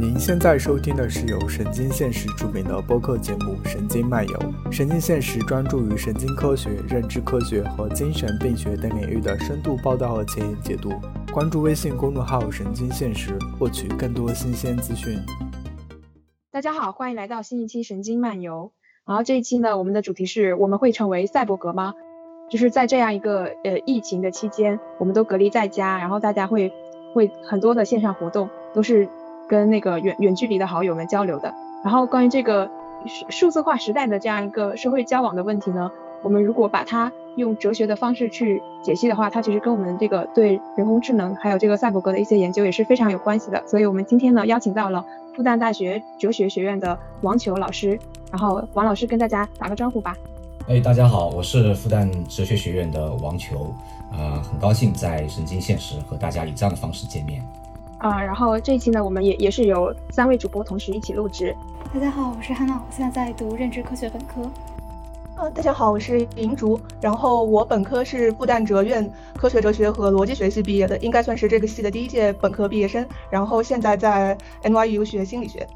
您现在收听的是由神经现实出品的播客节目《神经漫游》。神经现实专注于神经科学、认知科学和精神病学等领域的深度报道和前沿解读。关注微信公众号“神经现实”，获取更多新鲜资讯。大家好，欢迎来到新一期《神经漫游》。然后这一期呢，我们的主题是我们会成为赛博格吗？就是在这样一个呃疫情的期间，我们都隔离在家，然后大家会会很多的线上活动都是。跟那个远远距离的好友们交流的，然后关于这个数字化时代的这样一个社会交往的问题呢，我们如果把它用哲学的方式去解析的话，它其实跟我们这个对人工智能还有这个赛博格的一些研究也是非常有关系的。所以我们今天呢邀请到了复旦大学哲学学院的王球老师，然后王老师跟大家打个招呼吧。哎，大家好，我是复旦哲学学院的王球，啊，很高兴在神经现实和大家以这样的方式见面。啊，然后这一期呢，我们也也是由三位主播同时一起录制。大家好，我是汉娜，我现在在读认知科学本科。呃，大家好，我是银竹，然后我本科是复旦哲院科学哲学和逻辑学系毕业的，应该算是这个系的第一届本科毕业生，然后现在在 NYU 学心理学。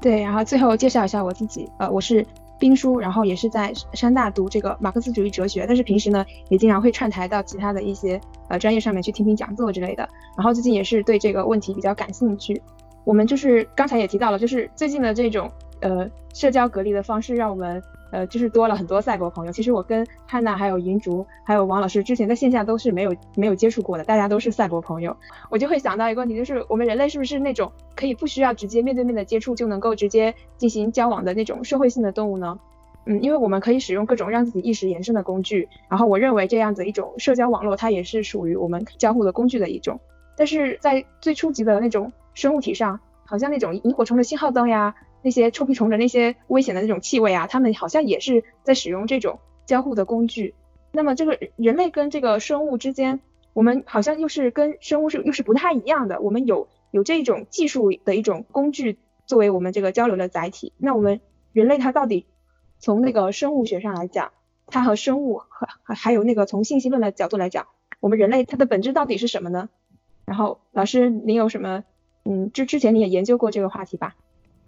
对，然后最后介绍一下我自己，呃，我是。兵书，然后也是在山大读这个马克思主义哲学，但是平时呢也经常会串台到其他的一些呃专业上面去听听讲座之类的。然后最近也是对这个问题比较感兴趣。我们就是刚才也提到了，就是最近的这种呃社交隔离的方式，让我们。呃，就是多了很多赛博朋友。其实我跟汉娜、还有银竹、还有王老师之前在线下都是没有没有接触过的，大家都是赛博朋友。我就会想到一个问题，就是我们人类是不是那种可以不需要直接面对面的接触就能够直接进行交往的那种社会性的动物呢？嗯，因为我们可以使用各种让自己意识延伸的工具，然后我认为这样子一种社交网络，它也是属于我们交互的工具的一种。但是在最初级的那种生物体上，好像那种萤火虫的信号灯呀。那些臭屁虫的那些危险的那种气味啊，他们好像也是在使用这种交互的工具。那么这个人类跟这个生物之间，我们好像又是跟生物是又是不太一样的。我们有有这种技术的一种工具作为我们这个交流的载体。那我们人类它到底从那个生物学上来讲，它和生物和还有那个从信息论的角度来讲，我们人类它的本质到底是什么呢？然后老师您有什么嗯之之前你也研究过这个话题吧？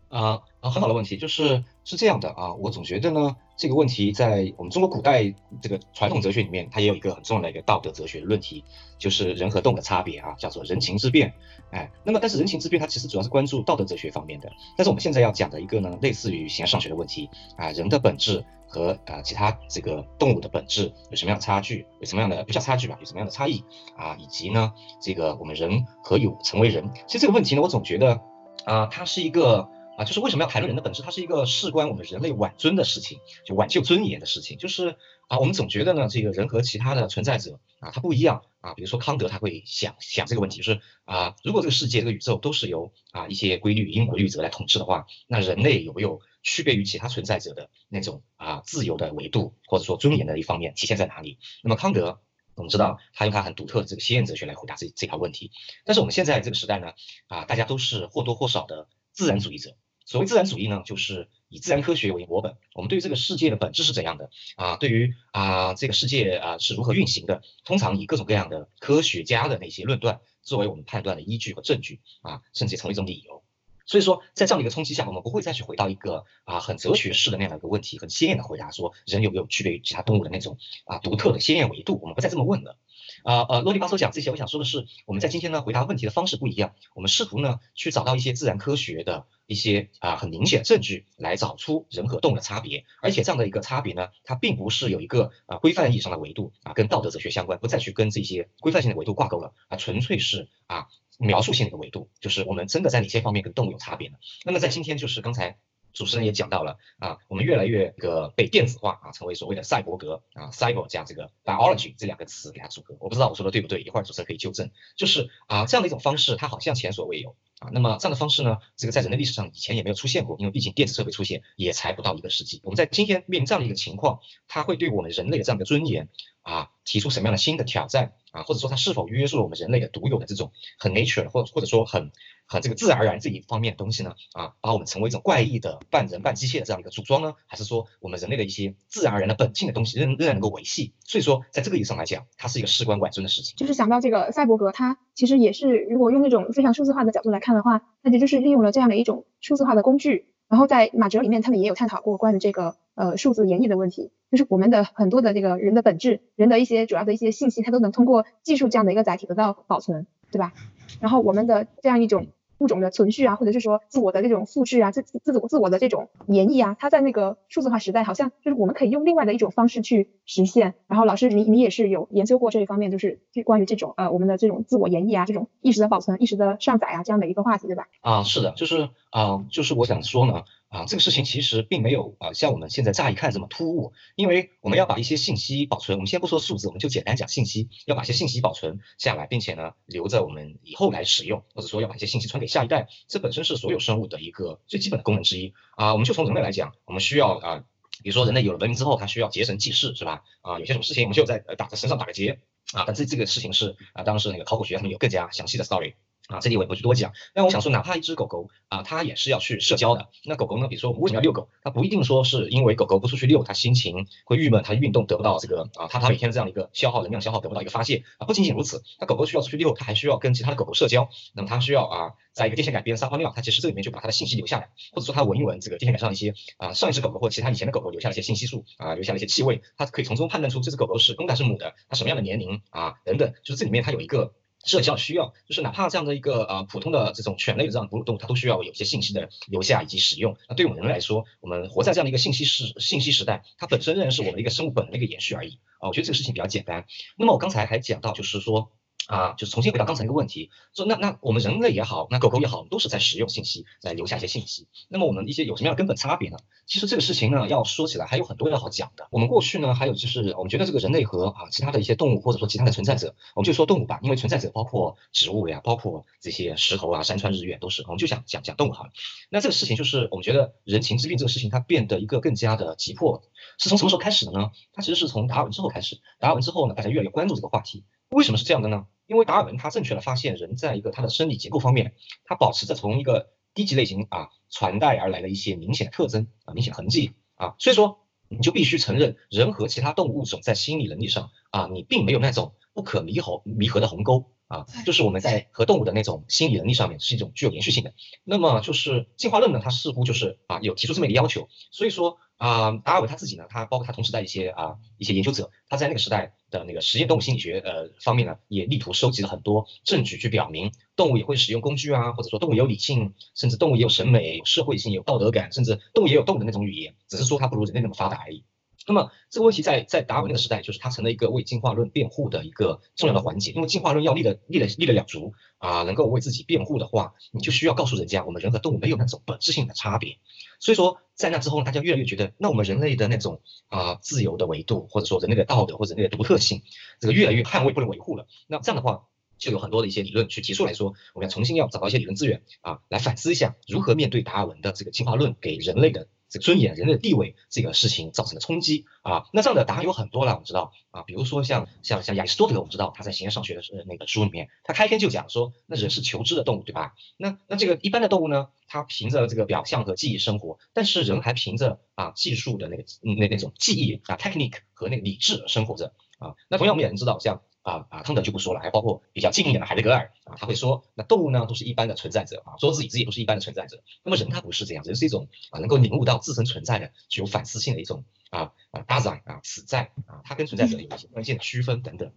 啊啊，很好的问题，就是是这样的啊，我总觉得呢，这个问题在我们中国古代这个传统哲学里面，它也有一个很重要的一个道德哲学论题，就是人和动物的差别啊，叫做人情之变。哎，那么但是人情之变它其实主要是关注道德哲学方面的，但是我们现在要讲的一个呢，类似于形而上学的问题啊，人的本质和啊其他这个动物的本质有什么样的差距，有什么样的不叫差距吧，有什么样的差异啊，以及呢，这个我们人和有成为人？其实这个问题呢，我总觉得啊，它是一个。啊，就是为什么要谈论人的本质？它是一个事关我们人类挽尊的事情，就挽救尊严的事情。就是啊，我们总觉得呢，这个人和其他的存在者啊，他不一样啊。比如说康德，他会想想这个问题，就是啊，如果这个世界、这个宇宙都是由啊一些规律、因果律则来统治的话，那人类有没有区别于其他存在者的那种啊自由的维度，或者说尊严的一方面体现在哪里？那么康德，我们知道他用他很独特的这个先验哲学来回答这这条问题。但是我们现在这个时代呢，啊，大家都是或多或少的自然主义者。所谓自然主义呢，就是以自然科学为模本。我们对于这个世界的本质是怎样的啊？对于啊这个世界啊是如何运行的，通常以各种各样的科学家的那些论断作为我们判断的依据和证据啊，甚至成为一种理由。所以说，在这样的一个冲击下，我们不会再去回到一个啊很哲学式的那样的一个问题，很鲜艳的回答说人有没有区别于其他动物的那种啊独特的鲜艳维度，我们不再这么问了。啊呃，啰里吧嗦讲这些，我想说的是，我们在今天呢回答问题的方式不一样，我们试图呢去找到一些自然科学的一些啊很明显证据，来找出人和动物的差别，而且这样的一个差别呢，它并不是有一个啊规范意义上的维度啊，跟道德哲学相关，不再去跟这些规范性的维度挂钩了啊，纯粹是啊描述性的一个维度，就是我们真的在哪些方面跟动物有差别呢？那么在今天就是刚才。主持人也讲到了啊，我们越来越个被电子化啊，成为所谓的赛博格啊，cyber 加这个 biology 这两个词给它组合，我不知道我说的对不对，一会儿主持人可以纠正。就是啊，这样的一种方式，它好像前所未有啊。那么这样的方式呢，这个在人类历史上以前也没有出现过，因为毕竟电子设备出现也才不到一个世纪。我们在今天面临这样的一个情况，它会对我们人类的这样的尊严啊提出什么样的新的挑战啊，或者说它是否约束了我们人类的独有的这种很 nature 或或者说很很这个自然而然这一方面的东西呢？啊，把我们成为一种怪异的半人半机械的这样一个组装呢？还是说我们人类的一些自然而然的本性的东西仍仍然能够维系？所以说，在这个意义上来讲，它是一个事关管尊的事情。就是想到这个赛博格，它其实也是如果用那种非常数字化的角度来看看的话，那就就是利用了这样的一种数字化的工具。然后在马哲里面，他们也有探讨过关于这个呃数字演绎的问题，就是我们的很多的这个人的本质，人的一些主要的一些信息，它都能通过技术这样的一个载体得到保存，对吧？然后我们的这样一种。物种的存续啊，或者是说自我的这种复制啊，自自自自我的这种演绎啊，它在那个数字化时代，好像就是我们可以用另外的一种方式去实现。然后老师，你你也是有研究过这一方面，就是这关于这种呃我们的这种自我演绎啊，这种意识的保存、意识的上载啊这样的一个话题，对吧？啊，是的，就是啊，就是我想说呢。啊，这个事情其实并没有啊，像我们现在乍一看这么突兀，因为我们要把一些信息保存，我们先不说数字，我们就简单讲信息，要把一些信息保存下来，并且呢留着我们以后来使用，或者说要把一些信息传给下一代，这本身是所有生物的一个最基本的功能之一啊。我们就从人类来讲，我们需要啊，比如说人类有了文明之后，它需要结绳记事，是吧？啊，有些什么事情我们就在打在身上打个结啊，但这这个事情是啊，当时那个考古学他们有更加详细的 story。啊，这里我也不去多讲。那我想说，哪怕一只狗狗啊，它也是要去社交的。那狗狗呢，比如说我们为什么要遛狗？它不一定说是因为狗狗不出去遛，它心情会郁闷，它运动得不到这个啊，它它每天这样的一个消耗能量消耗得不到一个发泄啊。不仅仅如此，那狗狗需要出去遛，它还需要跟其他的狗狗社交。那么它需要啊，在一个电线杆边撒泡尿，它其实这里面就把它的信息留下来，或者说它闻一闻这个电线杆上一些啊上一只狗狗或其他以前的狗狗留下的一些信息素啊，留下了一些气味，它可以从中判断出这只狗狗是公的还是母的，它什么样的年龄啊等等，就是这里面它有一个。社交需要，就是哪怕这样的一个呃普通的这种犬类的这样哺乳动物，它都需要有一些信息的留下以及使用。那对我们人来说，我们活在这样的一个信息时信息时代，它本身仍然是我们的一个生物本能的一个延续而已啊。我觉得这个事情比较简单。那么我刚才还讲到，就是说。啊，就是重新回到刚才那个问题，说那那我们人类也好，那狗狗也好，都是在使用信息，在留下一些信息。那么我们一些有什么样的根本差别呢？其实这个事情呢，要说起来还有很多要好讲的。我们过去呢，还有就是我们觉得这个人类和啊其他的一些动物，或者说其他的存在者，我们就说动物吧，因为存在者包括植物呀，包括这些石头啊、山川日月都是，我们就想讲讲动物哈。那这个事情就是我们觉得人情之病这个事情它变得一个更加的急迫，是从什么时候开始的呢？它其实是从达尔文之后开始。达尔文之后呢，大家越来越关注这个话题。为什么是这样的呢？因为达尔文他正确的发现人在一个他的生理结构方面，他保持着从一个低级类型啊传代而来的一些明显特征啊明显痕迹啊，所以说你就必须承认人和其他动物物种在心理能力上啊，你并没有那种不可弥合弥合的鸿沟啊，就是我们在和动物的那种心理能力上面是一种具有延续性的。那么就是进化论呢，它似乎就是啊有提出这么一个要求，所以说。啊，达尔文他自己呢，他包括他同时代一些啊一些研究者，他在那个时代的那个实验动物心理学呃方面呢，也力图收集了很多证据，去表明动物也会使用工具啊，或者说动物有理性，甚至动物也有审美、有社会性、有道德感，甚至动物也有动物的那种语言，只是说它不如人类那么发达而已。那么这个问题在在达尔文那个时代，就是它成了一个为进化论辩护的一个重要的环节，因为进化论要立的立的立得了足啊，能够为自己辩护的话，你就需要告诉人家，我们人和动物没有那种本质性的差别。所以说，在那之后，大家越来越觉得，那我们人类的那种啊自由的维度，或者说人类的道德或者人类的独特性，这个越来越捍卫不能维护了。那这样的话，就有很多的一些理论去提出来说，我们要重新要找到一些理论资源啊，来反思一下如何面对达尔文的这个进化论给人类的。这个尊严、人类的地位这个事情造成的冲击啊，那这样的答案有很多了，我们知道啊，比如说像像像亚里士多德，我们知道他在《形而上学》的那个书里面，他开篇就讲说，那人是求知的动物，对吧？那那这个一般的动物呢，它凭着这个表象和记忆生活，但是人还凭着啊技术的那个那那种记忆啊 technique 和那个理智生活着啊。那同样我们也能知道像。啊啊，康德就不说了，还包括比较近一点的海德格尔啊，他会说，那动物呢都是一般的存在者啊，桌子椅子也都是一般的存在者。那么人他不是这样，人是一种啊能够领悟到自身存在的、具有反思性的一种啊啊大在啊此在啊，他跟存在者有一些关键的区分等等。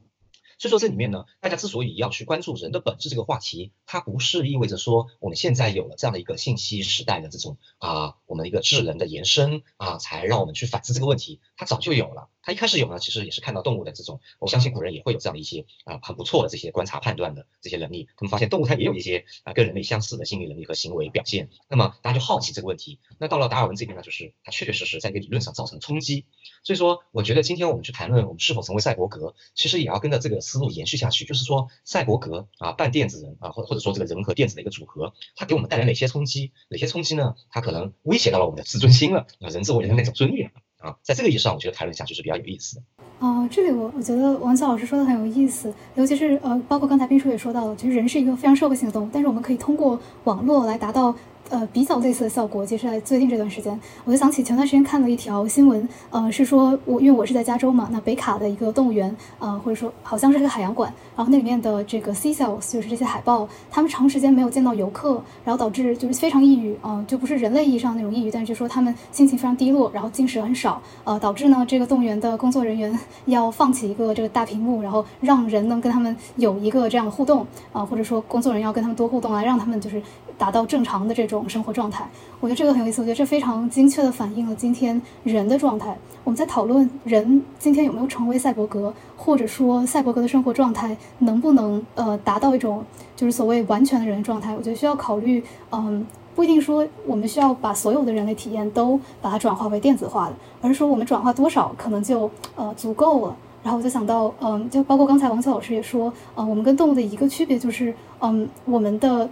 所以说这里面呢，大家之所以要去关注人的本质这个话题，它不是意味着说我们现在有了这样的一个信息时代的这种啊，我们一个智能的延伸啊，才让我们去反思这个问题。它早就有了，它一开始有呢，其实也是看到动物的这种，我相信古人也会有这样的一些啊很不错的这些观察判断的这些能力。他们发现动物它也有一些啊跟人类相似的心理能力和行为表现。那么大家就好奇这个问题。那到了达尔文这边呢，就是它确确实实在一个理论上造成冲击。所以说，我觉得今天我们去谈论我们是否成为赛博格，其实也要跟着这个思路延续下去。就是说，赛博格啊，半电子人啊，或或者说这个人和电子的一个组合，它给我们带来哪些冲击？哪些冲击呢？它可能威胁到了我们的自尊心了啊，人自我人的那种尊严。啊，在这个意义上，我觉得谈论一下就是比较有意思的。啊，这里我我觉得王乔老师说的很有意思，尤其是呃，包括刚才冰叔也说到了，其实人是一个非常社会性的动物，但是我们可以通过网络来达到。呃，比较类似的效果，其实在最近这段时间，我就想起前段时间看了一条新闻，呃，是说我因为我是在加州嘛，那北卡的一个动物园，呃，或者说好像是个海洋馆，然后那里面的这个 seashells 就是这些海豹，他们长时间没有见到游客，然后导致就是非常抑郁，嗯，就不是人类意义上那种抑郁，但是就说他们心情非常低落，然后进食很少，呃，导致呢这个动物园的工作人员要放弃一个这个大屏幕，然后让人能跟他们有一个这样的互动，啊，或者说工作人员要跟他们多互动啊让他们就是。达到正常的这种生活状态，我觉得这个很有意思。我觉得这非常精确地反映了今天人的状态。我们在讨论人今天有没有成为赛博格，或者说赛博格的生活状态能不能呃达到一种就是所谓完全的人状态。我觉得需要考虑，嗯，不一定说我们需要把所有的人类体验都把它转化为电子化的，而是说我们转化多少可能就呃足够了。然后我就想到，嗯，就包括刚才王秋老师也说，呃，我们跟动物的一个区别就是，嗯，我们的。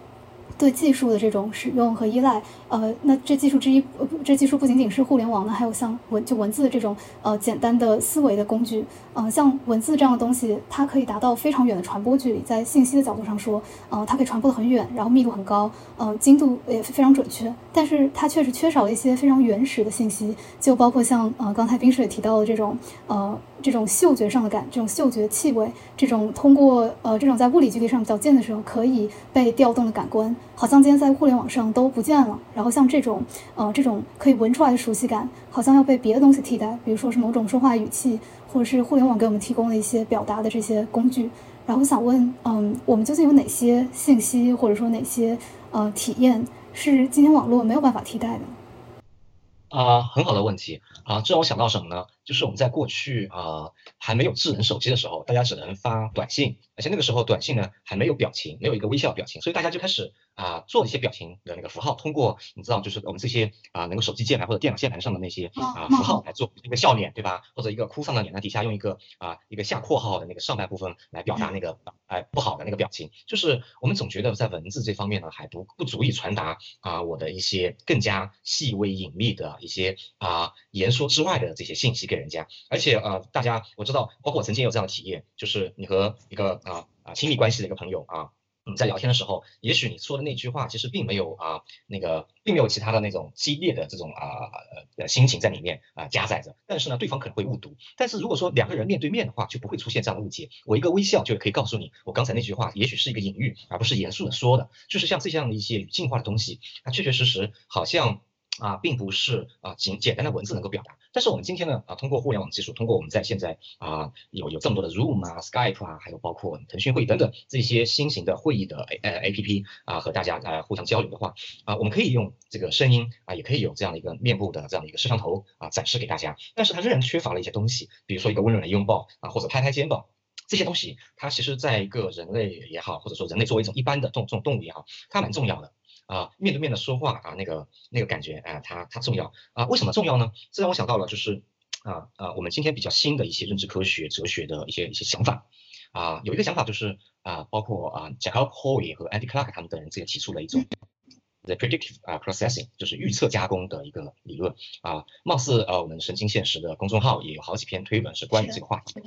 对技术的这种使用和依赖，呃，那这技术之一，呃，这技术不仅仅是互联网呢，还有像文就文字这种呃简单的思维的工具，呃，像文字这样的东西，它可以达到非常远的传播距离，在信息的角度上说，呃，它可以传播的很远，然后密度很高，呃，精度也非常准确，但是它确实缺少了一些非常原始的信息，就包括像呃刚才冰水也提到的这种呃。这种嗅觉上的感，这种嗅觉气味，这种通过呃这种在物理距离上比较近的时候可以被调动的感官，好像今天在互联网上都不见了。然后像这种呃这种可以闻出来的熟悉感，好像要被别的东西替代，比如说是某种说话语气，或者是互联网给我们提供的一些表达的这些工具。然后我想问，嗯，我们究竟有哪些信息，或者说哪些呃体验是今天网络没有办法替代的？啊，很好的问题啊，这让我想到什么呢？就是我们在过去啊还没有智能手机的时候，大家只能发短信，而且那个时候短信呢还没有表情，没有一个微笑表情，所以大家就开始啊做一些表情的那个符号，通过你知道就是我们这些啊能够手机键盘或者电脑键盘上的那些啊符号来做一个笑脸，对吧？或者一个哭丧的脸，那底下用一个啊一个下括号的那个上半部分来表达那个哎不好的那个表情。就是我们总觉得在文字这方面呢还不不足以传达啊我的一些更加细微隐秘的一些啊言说之外的这些信息给人家，而且呃大家我知道，包括我曾经有这样的体验，就是你和一个啊啊亲密关系的一个朋友啊。你在聊天的时候，也许你说的那句话其实并没有啊，那个并没有其他的那种激烈的这种啊呃心情在里面啊加载着，但是呢，对方可能会误读。但是如果说两个人面对面的话，就不会出现这样的误解。我一个微笑就可以告诉你，我刚才那句话也许是一个隐喻，而不是严肃的说的。就是像这样的一些语境化的东西，它确确实实好像。啊，并不是啊简简单的文字能够表达，但是我们今天呢啊，通过互联网技术，通过我们在现在啊有有这么多的 Zoom 啊、Skype 啊，还有包括腾讯会议等等这些新型的会议的呃 APP 啊，和大家啊互相交流的话啊，我们可以用这个声音啊，也可以有这样的一个面部的这样的一个摄像头啊展示给大家，但是它仍然缺乏了一些东西，比如说一个温暖的拥抱啊，或者拍拍肩膀这些东西，它其实在一个人类也好，或者说人类作为一种一般的这种这种动物也好，它蛮重要的。啊，面对面的说话啊，那个那个感觉，啊，它它重要啊？为什么重要呢？这让我想到了，就是啊啊，我们今天比较新的一些认知科学、哲学的一些一些想法啊，有一个想法就是啊，包括啊，Jacob Hoy 和 Andy Clark 他们等人之前提出了一种 the predictive 啊 processing，就是预测加工的一个理论啊，貌似呃，我们神经现实的公众号也有好几篇推文是关于这个话题。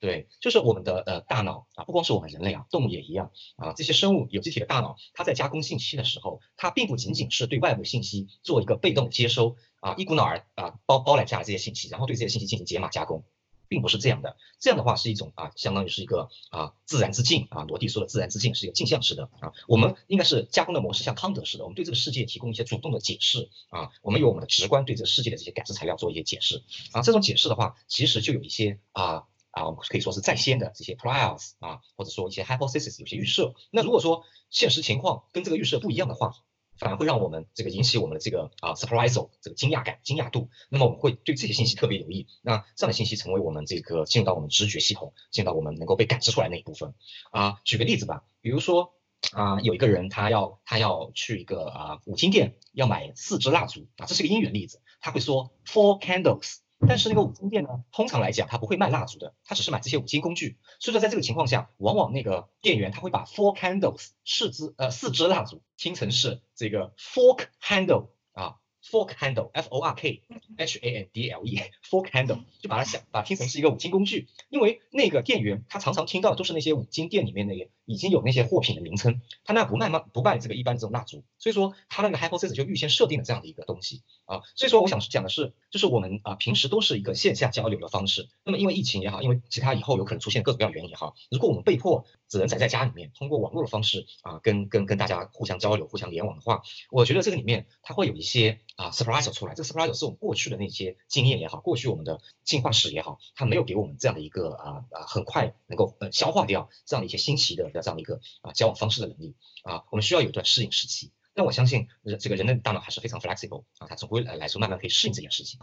对，就是我们的呃大脑啊，不光是我们人类啊，动物也一样啊。这些生物有机体的大脑，它在加工信息的时候，它并不仅仅是对外部信息做一个被动的接收啊，一股脑儿啊包包揽下来这些信息，然后对这些信息进行解码加工，并不是这样的。这样的话是一种啊，相当于是一个啊自然之镜啊。罗蒂说的自然之镜是一个镜像式的啊。我们应该是加工的模式像康德似的，我们对这个世界提供一些主动的解释啊。我们有我们的直观对这个世界的这些感知材料做一些解释啊。这种解释的话，其实就有一些啊。啊，我们可以说是在先的这些 priors 啊，或者说一些 hypothesis 有些预设。那如果说现实情况跟这个预设不一样的话，反而会让我们这个引起我们的这个啊 surprise 这个惊讶感、惊讶度。那么我们会对这些信息特别留意。那这样的信息成为我们这个进入到我们直觉系统，进入到我们能够被感知出来那一部分。啊，举个例子吧，比如说啊，有一个人他要他要去一个啊五金店要买四支蜡烛啊，这是一个因缘例子，他会说 four candles。但是那个五金店呢，通常来讲，他不会卖蜡烛的，他只是买这些五金工具。所以说，在这个情况下，往往那个店员他会把 four candles 四支呃四支蜡烛听成是这个 fork handle 啊 fork handle，f o r k h a n d l e，fork handle，就把它想把它听成是一个五金工具，因为那个店员他常常听到的都是那些五金店里面那个已经有那些货品的名称，他那不卖吗？不卖这个一般的这种蜡烛，所以说他那个 hypothesis 就预先设定了这样的一个东西。啊，所以说我想讲的是，就是我们啊平时都是一个线下交流的方式，那么因为疫情也好，因为其他以后有可能出现各种各样原因也好，如果我们被迫只能宅在家里面，通过网络的方式啊跟跟跟大家互相交流、互相联网的话，我觉得这个里面它会有一些啊 surprise 出来，这个 surprise 是我们过去的那些经验也好，过去我们的进化史也好，它没有给我们这样的一个啊啊很快能够呃消化掉这样的一些新奇的这样的一个啊。交往方式的能力啊，我们需要有一段适应时期。但我相信人这个人的大脑还是非常 flexible 啊，它总归来来说慢慢可以适应这件事情。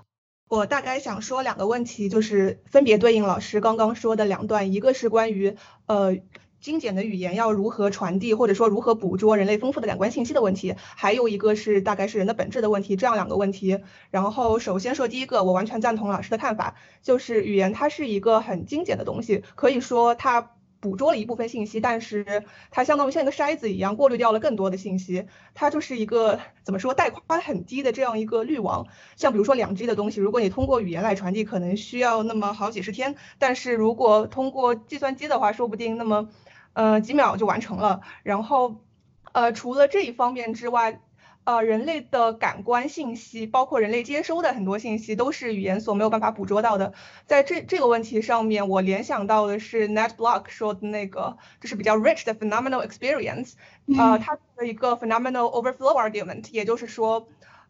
我大概想说两个问题，就是分别对应老师刚刚说的两段，一个是关于呃精简的语言要如何传递，或者说如何捕捉人类丰富的感官信息的问题，还有一个是大概是人的本质的问题，这样两个问题。然后首先说第一个，我完全赞同老师的看法，就是语言它是一个很精简的东西，可以说它。捕捉了一部分信息，但是它相当于像一个筛子一样过滤掉了更多的信息。它就是一个怎么说带宽很低的这样一个滤网。像比如说两 G 的东西，如果你通过语言来传递，可能需要那么好几十天；但是如果通过计算机的话，说不定那么呃几秒就完成了。然后呃除了这一方面之外。呃，人类的感官信息，包括人类接收的很多信息，都是语言所没有办法捕捉到的。在这这个问题上面，我联想到的是 Net Block 说的那个，就是比较 rich 的 phenomenal experience。呃，它的一个 phenomenal overflow argument，也就是说，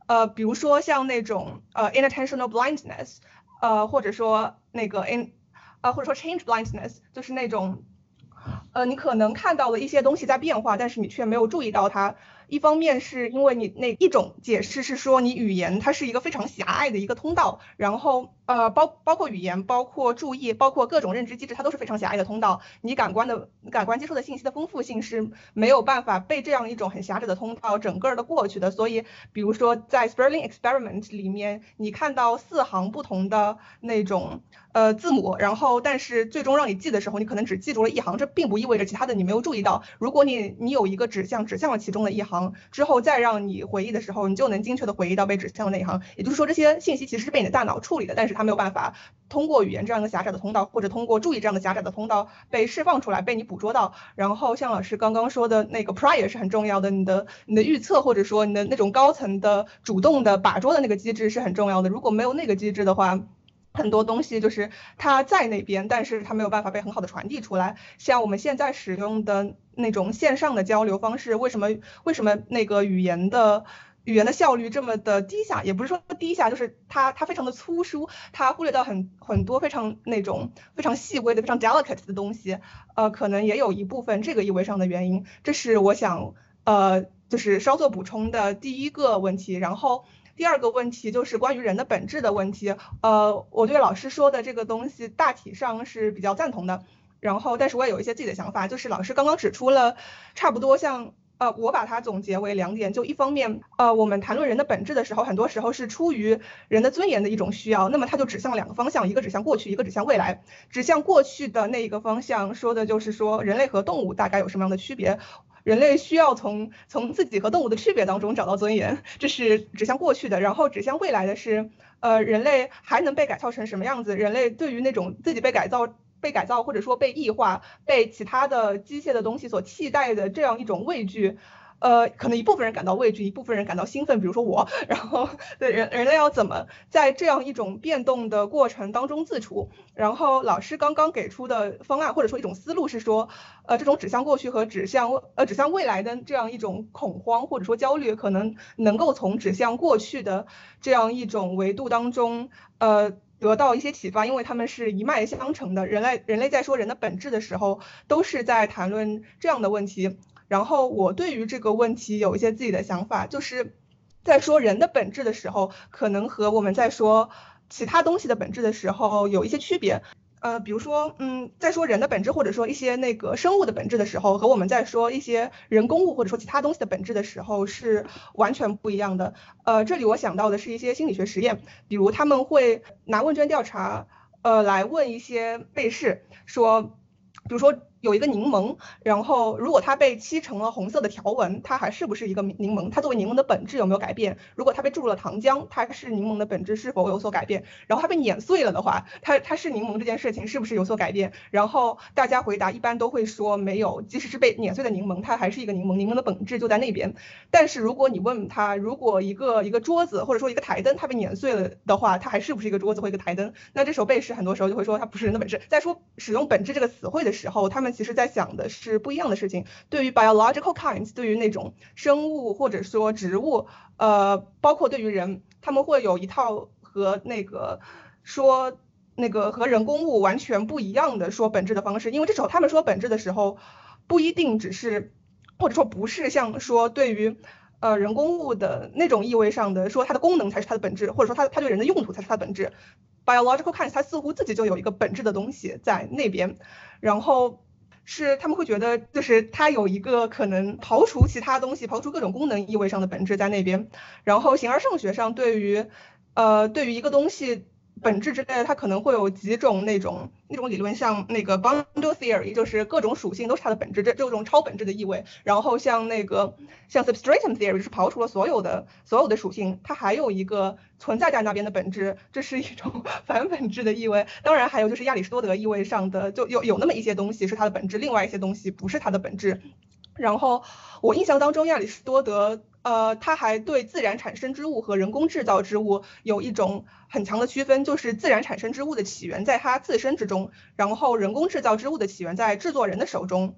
呃，比如说像那种呃 inattentional blindness，呃，或者说那个 in，呃，或者说 change blindness，就是那种，呃，你可能看到了一些东西在变化，但是你却没有注意到它。一方面是因为你那一种解释是说你语言它是一个非常狭隘的一个通道，然后呃包包括语言，包括注意，包括各种认知机制，它都是非常狭隘的通道。你感官的感官接受的信息的丰富性是没有办法被这样一种很狭窄的通道整个的过去的。所以，比如说在 Sperling Experiment 里面，你看到四行不同的那种呃字母，然后但是最终让你记的时候，你可能只记住了一行，这并不意味着其他的你没有注意到。如果你你有一个指向指向了其中的一行。之后再让你回忆的时候，你就能精确的回忆到被指向的那一行。也就是说，这些信息其实是被你的大脑处理的，但是它没有办法通过语言这样一个狭窄的通道，或者通过注意这样的狭窄的通道被释放出来，被你捕捉到。然后像老师刚刚说的那个 prior 是很重要的，你的你的预测或者说你的那种高层的主动的把捉的那个机制是很重要的。如果没有那个机制的话，很多东西就是它在那边，但是它没有办法被很好的传递出来。像我们现在使用的那种线上的交流方式，为什么为什么那个语言的语言的效率这么的低下？也不是说低下，就是它它非常的粗疏，它忽略到很很多非常那种非常细微的、非常 delicate 的东西。呃，可能也有一部分这个意味上的原因。这是我想呃就是稍作补充的第一个问题。然后。第二个问题就是关于人的本质的问题，呃，我对老师说的这个东西大体上是比较赞同的，然后，但是我也有一些自己的想法，就是老师刚刚指出了差不多像，呃，我把它总结为两点，就一方面，呃，我们谈论人的本质的时候，很多时候是出于人的尊严的一种需要，那么它就指向两个方向，一个指向过去，一个指向未来，指向过去的那一个方向说的就是说人类和动物大概有什么样的区别。人类需要从从自己和动物的区别当中找到尊严，这是指向过去的。然后指向未来的是，呃，人类还能被改造成什么样子？人类对于那种自己被改造、被改造或者说被异化、被其他的机械的东西所替代的这样一种畏惧。呃，可能一部分人感到畏惧，一部分人感到兴奋，比如说我。然后，对人人类要怎么在这样一种变动的过程当中自处？然后老师刚刚给出的方案或者说一种思路是说，呃，这种指向过去和指向呃指向未来的这样一种恐慌或者说焦虑，可能能够从指向过去的这样一种维度当中，呃，得到一些启发，因为他们是一脉相承的。人类人类在说人的本质的时候，都是在谈论这样的问题。然后我对于这个问题有一些自己的想法，就是在说人的本质的时候，可能和我们在说其他东西的本质的时候有一些区别。呃，比如说，嗯，在说人的本质或者说一些那个生物的本质的时候，和我们在说一些人工物或者说其他东西的本质的时候是完全不一样的。呃，这里我想到的是一些心理学实验，比如他们会拿问卷调查，呃，来问一些被试，说，比如说。有一个柠檬，然后如果它被漆成了红色的条纹，它还是不是一个柠檬？它作为柠檬的本质有没有改变？如果它被注入了糖浆，它是柠檬的本质是否有所改变？然后它被碾碎了的话，它它是柠檬这件事情是不是有所改变？然后大家回答一般都会说没有，即使是被碾碎的柠檬，它还是一个柠檬，柠檬的本质就在那边。但是如果你问他，如果一个一个桌子或者说一个台灯它被碾碎了的话，它还是不是一个桌子或一个台灯？那这时候背诗很多时候就会说它不是人的本质。在说使用本质这个词汇的时候，他们其实在想的是不一样的事情。对于 biological kinds，对于那种生物或者说植物，呃，包括对于人，他们会有一套和那个说那个和人工物完全不一样的说本质的方式。因为这时候他们说本质的时候，不一定只是或者说不是像说对于呃人工物的那种意味上的说它的功能才是它的本质，或者说它它对人的用途才是它的本质。biological kinds，它似乎自己就有一个本质的东西在那边，然后。是他们会觉得，就是它有一个可能刨除其他东西、刨除各种功能意味上的本质在那边。然后形而上学上对于，呃，对于一个东西。本质之类的，它可能会有几种那种那种理论，像那个 bundle theory，就是各种属性都是它的本质，这这种超本质的意味。然后像那个像 substratum theory，是刨除了所有的所有的属性，它还有一个存在在那边的本质，这是一种 反本质的意味。当然还有就是亚里士多德意味上的，就有有那么一些东西是它的本质，另外一些东西不是它的本质。然后我印象当中，亚里士多德。呃，他还对自然产生之物和人工制造之物有一种很强的区分，就是自然产生之物的起源在它自身之中，然后人工制造之物的起源在制作人的手中。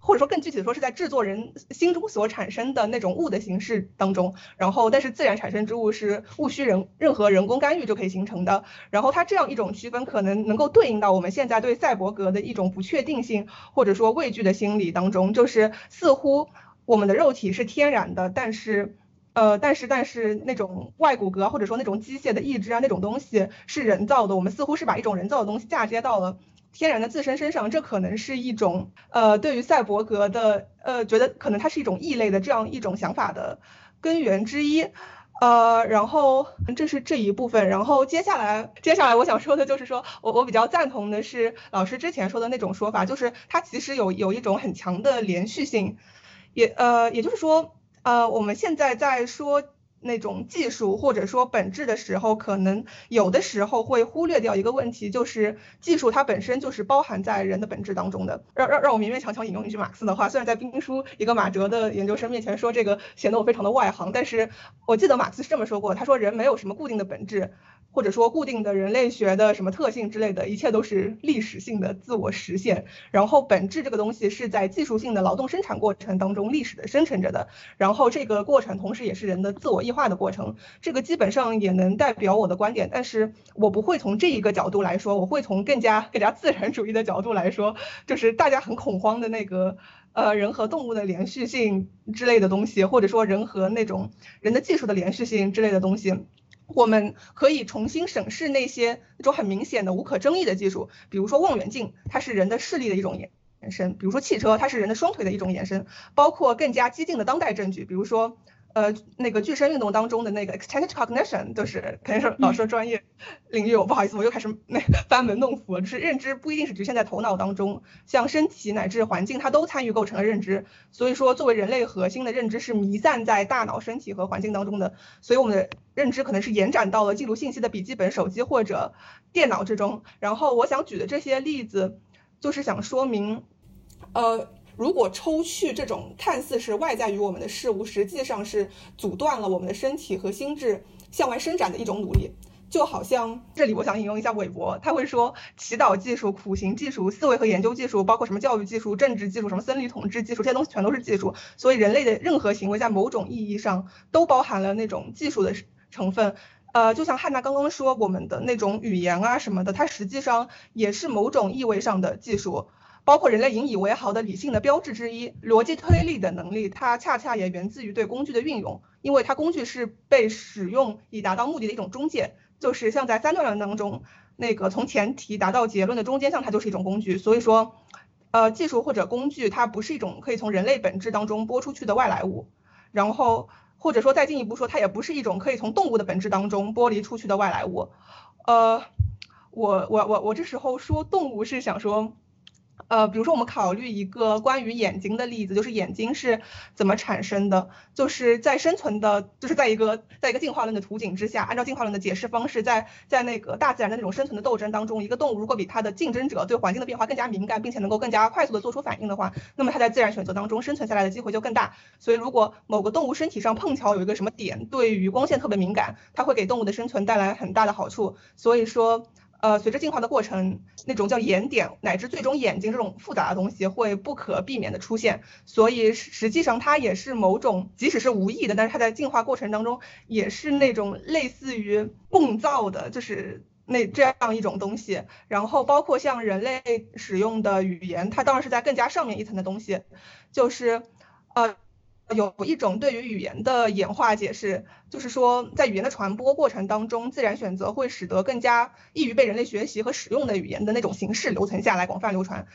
或者说更具体的说，是在制作人心中所产生的那种物的形式当中。然后，但是自然产生之物是无需人任何人工干预就可以形成的。然后，它这样一种区分，可能能够对应到我们现在对赛博格的一种不确定性或者说畏惧的心理当中，就是似乎我们的肉体是天然的，但是，呃，但是但是那种外骨骼或者说那种机械的意志啊那种东西是人造的。我们似乎是把一种人造的东西嫁接到了。天然的自身身上，这可能是一种呃，对于赛博格的呃，觉得可能它是一种异类的这样一种想法的根源之一，呃，然后这是这一部分，然后接下来接下来我想说的就是说我我比较赞同的是老师之前说的那种说法，就是它其实有有一种很强的连续性，也呃，也就是说呃，我们现在在说。那种技术或者说本质的时候，可能有的时候会忽略掉一个问题，就是技术它本身就是包含在人的本质当中的。让让让我勉勉强强引用一句马克思的话，虽然在兵书一个马哲的研究生面前说这个显得我非常的外行，但是我记得马克思是这么说过，他说人没有什么固定的本质。或者说固定的人类学的什么特性之类的，一切都是历史性的自我实现。然后本质这个东西是在技术性的劳动生产过程当中历史的生成着的。然后这个过程同时也是人的自我异化的过程。这个基本上也能代表我的观点，但是我不会从这一个角度来说，我会从更加更加自然主义的角度来说，就是大家很恐慌的那个呃人和动物的连续性之类的东西，或者说人和那种人的技术的连续性之类的东西。我们可以重新审视那些那种很明显的无可争议的技术，比如说望远镜，它是人的视力的一种延延伸；比如说汽车，它是人的双腿的一种延伸；包括更加激进的当代证据，比如说。呃，那个具身运动当中的那个 extended cognition，就是肯定是老师的专业领域。我不好意思，我又开始那 班门弄斧了。就是认知不一定是局限在头脑当中，像身体乃至环境，它都参与构成了认知。所以说，作为人类核心的认知是弥散在大脑、身体和环境当中的。所以我们的认知可能是延展到了记录信息的笔记本、手机或者电脑之中。然后我想举的这些例子，就是想说明，呃。如果抽去这种看似是外在于我们的事物，实际上是阻断了我们的身体和心智向外伸展的一种努力。就好像这里，我想引用一下韦伯，他会说，祈祷技术、苦行技术、思维和研究技术，包括什么教育技术、政治技术、什么森林统治技术，这些东西全都是技术。所以，人类的任何行为，在某种意义上都包含了那种技术的成分。呃，就像汉娜刚刚说，我们的那种语言啊什么的，它实际上也是某种意味上的技术。包括人类引以为豪的理性的标志之一，逻辑推理的能力，它恰恰也源自于对工具的运用，因为它工具是被使用以达到目的的一种中介，就是像在三段论当中，那个从前提达到结论的中间项，它就是一种工具。所以说，呃，技术或者工具，它不是一种可以从人类本质当中拨出去的外来物，然后或者说再进一步说，它也不是一种可以从动物的本质当中剥离出去的外来物。呃，我我我我这时候说动物是想说。呃，比如说我们考虑一个关于眼睛的例子，就是眼睛是怎么产生的，就是在生存的，就是在一个在一个进化论的图景之下，按照进化论的解释方式，在在那个大自然的那种生存的斗争当中，一个动物如果比它的竞争者对环境的变化更加敏感，并且能够更加快速的做出反应的话，那么它在自然选择当中生存下来的机会就更大。所以如果某个动物身体上碰巧有一个什么点对于光线特别敏感，它会给动物的生存带来很大的好处。所以说。呃，随着进化的过程，那种叫眼点乃至最终眼睛这种复杂的东西会不可避免的出现，所以实际上它也是某种，即使是无意的，但是它在进化过程当中也是那种类似于共造的，就是那这样一种东西。然后包括像人类使用的语言，它当然是在更加上面一层的东西，就是呃。有一种对于语言的演化解释，就是说，在语言的传播过程当中，自然选择会使得更加易于被人类学习和使用的语言的那种形式留存下来，广泛流传。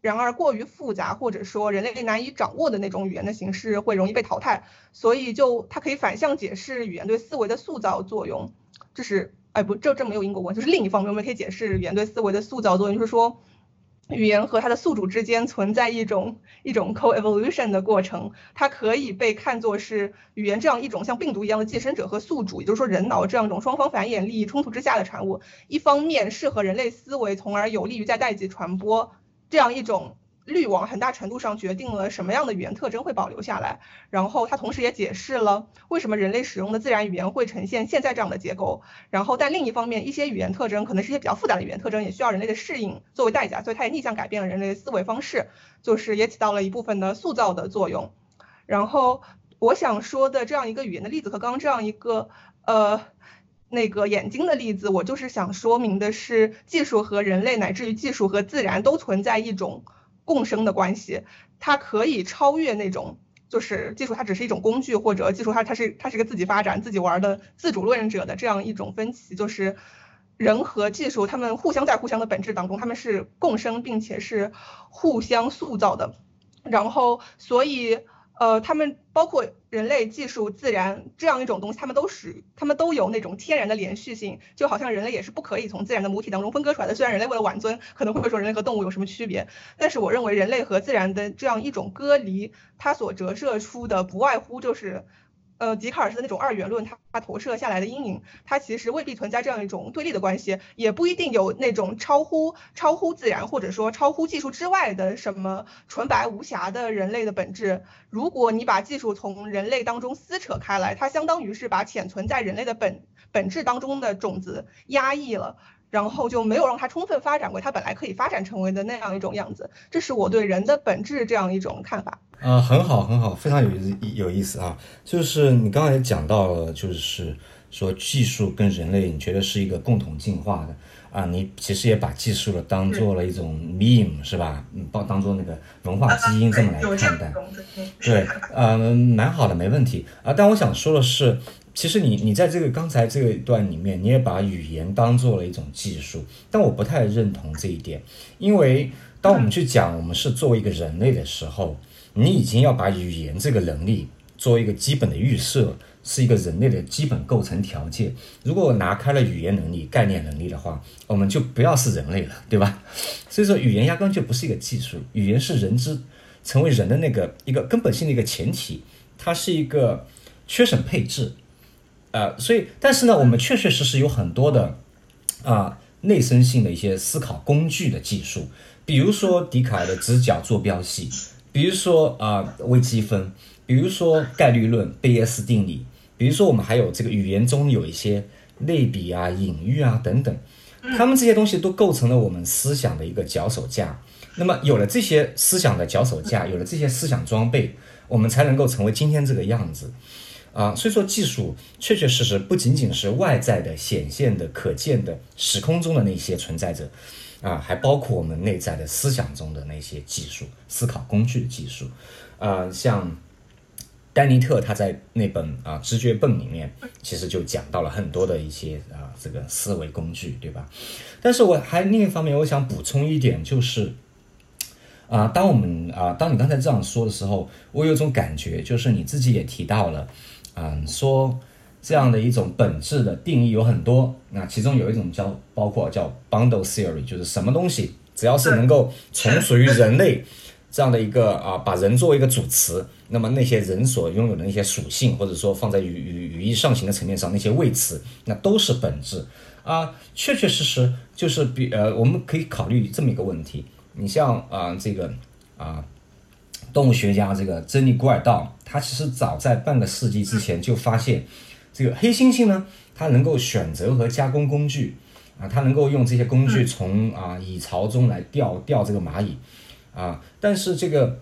然而，过于复杂或者说人类难以掌握的那种语言的形式会容易被淘汰。所以，就它可以反向解释语言对思维的塑造作用。这是，哎不，这这没有因果关系，就是另一方面，我们可以解释语言对思维的塑造作用，就是说。语言和它的宿主之间存在一种一种 coevolution 的过程，它可以被看作是语言这样一种像病毒一样的寄生者和宿主，也就是说人脑这样一种双方繁衍利益冲突之下的产物。一方面适合人类思维，从而有利于在代际传播这样一种。滤网很大程度上决定了什么样的语言特征会保留下来，然后它同时也解释了为什么人类使用的自然语言会呈现现在这样的结构。然后，但另一方面，一些语言特征可能是一些比较复杂的语言特征，也需要人类的适应作为代价，所以它也逆向改变了人类的思维方式，就是也起到了一部分的塑造的作用。然后，我想说的这样一个语言的例子和刚刚这样一个呃那个眼睛的例子，我就是想说明的是，技术和人类乃至于技术和自然都存在一种。共生的关系，它可以超越那种，就是技术它只是一种工具，或者技术它它是它是个自己发展、自己玩的自主论者的这样一种分歧，就是人和技术他们互相在互相的本质当中，他们是共生并且是互相塑造的，然后所以。呃，他们包括人类、技术、自然这样一种东西，他们都使，他们都有那种天然的连续性，就好像人类也是不可以从自然的母体当中分割出来的。虽然人类为了挽尊，可能会说人类和动物有什么区别，但是我认为人类和自然的这样一种隔离，它所折射出的不外乎就是。呃，笛卡尔斯的那种二元论，它它投射下来的阴影，它其实未必存在这样一种对立的关系，也不一定有那种超乎超乎自然或者说超乎技术之外的什么纯白无瑕的人类的本质。如果你把技术从人类当中撕扯开来，它相当于是把潜存在人类的本本质当中的种子压抑了。然后就没有让它充分发展为它本来可以发展成为的那样一种样子，这是我对人的本质这样一种看法。啊，很好，很好，非常有有意思啊！就是你刚才也讲到了，就是说技术跟人类，你觉得是一个共同进化的啊？你其实也把技术了当做了一种 meme 是吧？嗯，当当做那个文化基因这么来看待。对，嗯，蛮好的，没问题啊。但我想说的是。其实你你在这个刚才这一段里面，你也把语言当做了一种技术，但我不太认同这一点，因为当我们去讲我们是作为一个人类的时候，你已经要把语言这个能力作为一个基本的预设，是一个人类的基本构成条件。如果拿开了语言能力、概念能力的话，我们就不要是人类了，对吧？所以说，语言压根就不是一个技术，语言是人之成为人的那个一个根本性的一个前提，它是一个缺省配置。呃，所以，但是呢，我们确确实实有很多的啊内生性的一些思考工具的技术，比如说笛卡尔的直角坐标系，比如说啊微积分，比如说概率论、贝叶斯定理，比如说我们还有这个语言中有一些类比啊、隐喻啊等等，他们这些东西都构成了我们思想的一个脚手架。那么有了这些思想的脚手架，有了这些思想装备，我们才能够成为今天这个样子。啊，所以说技术确确实实不仅仅是外在的、显现的、可见的、时空中的那些存在着，啊，还包括我们内在的思想中的那些技术、思考工具的技术。啊，像丹尼特他在那本啊《知觉泵》里面，其实就讲到了很多的一些啊这个思维工具，对吧？但是我还另一方面，我想补充一点，就是啊，当我们啊，当你刚才这样说的时候，我有种感觉，就是你自己也提到了。嗯，说这样的一种本质的定义有很多，那其中有一种叫包括叫 bundle theory，就是什么东西只要是能够从属于人类这样的一个啊，把人作为一个主词，那么那些人所拥有的那些属性，或者说放在语语语义上行的层面上那些谓词，那都是本质啊，确确实实就是比呃，我们可以考虑这么一个问题，你像啊这个啊。动物学家这个珍妮古尔道，他其实早在半个世纪之前就发现，这个黑猩猩呢，它能够选择和加工工具，啊，它能够用这些工具从啊蚁巢中来钓钓这个蚂蚁，啊，但是这个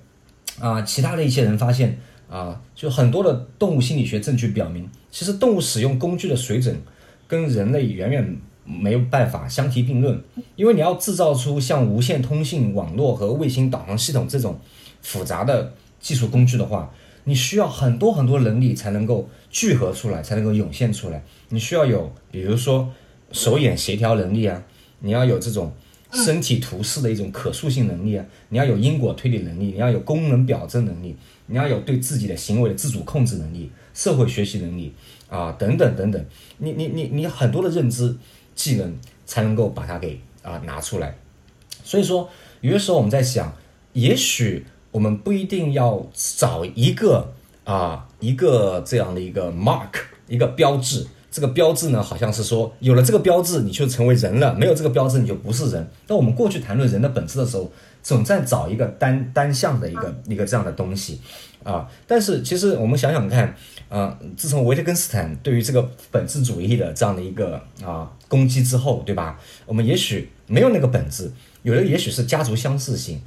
啊，其他的一些人发现啊，就很多的动物心理学证据表明，其实动物使用工具的水准跟人类远远没有办法相提并论，因为你要制造出像无线通信网络和卫星导航系统这种。复杂的技术工具的话，你需要很多很多能力才能够聚合出来，才能够涌现出来。你需要有，比如说手眼协调能力啊，你要有这种身体图示的一种可塑性能力啊，你要有因果推理能力，你要有功能表征能力，你要有对自己的行为的自主控制能力、社会学习能力啊，等等等等。你你你你很多的认知技能才能够把它给啊拿出来。所以说，有的时候我们在想，也许。我们不一定要找一个啊一个这样的一个 mark 一个标志，这个标志呢好像是说有了这个标志你就成为人了，没有这个标志你就不是人。那我们过去谈论人的本质的时候，总在找一个单单向的一个一个这样的东西啊。但是其实我们想想看啊，自从维特根斯坦对于这个本质主义的这样的一个啊攻击之后，对吧？我们也许没有那个本质，有的也许是家族相似性。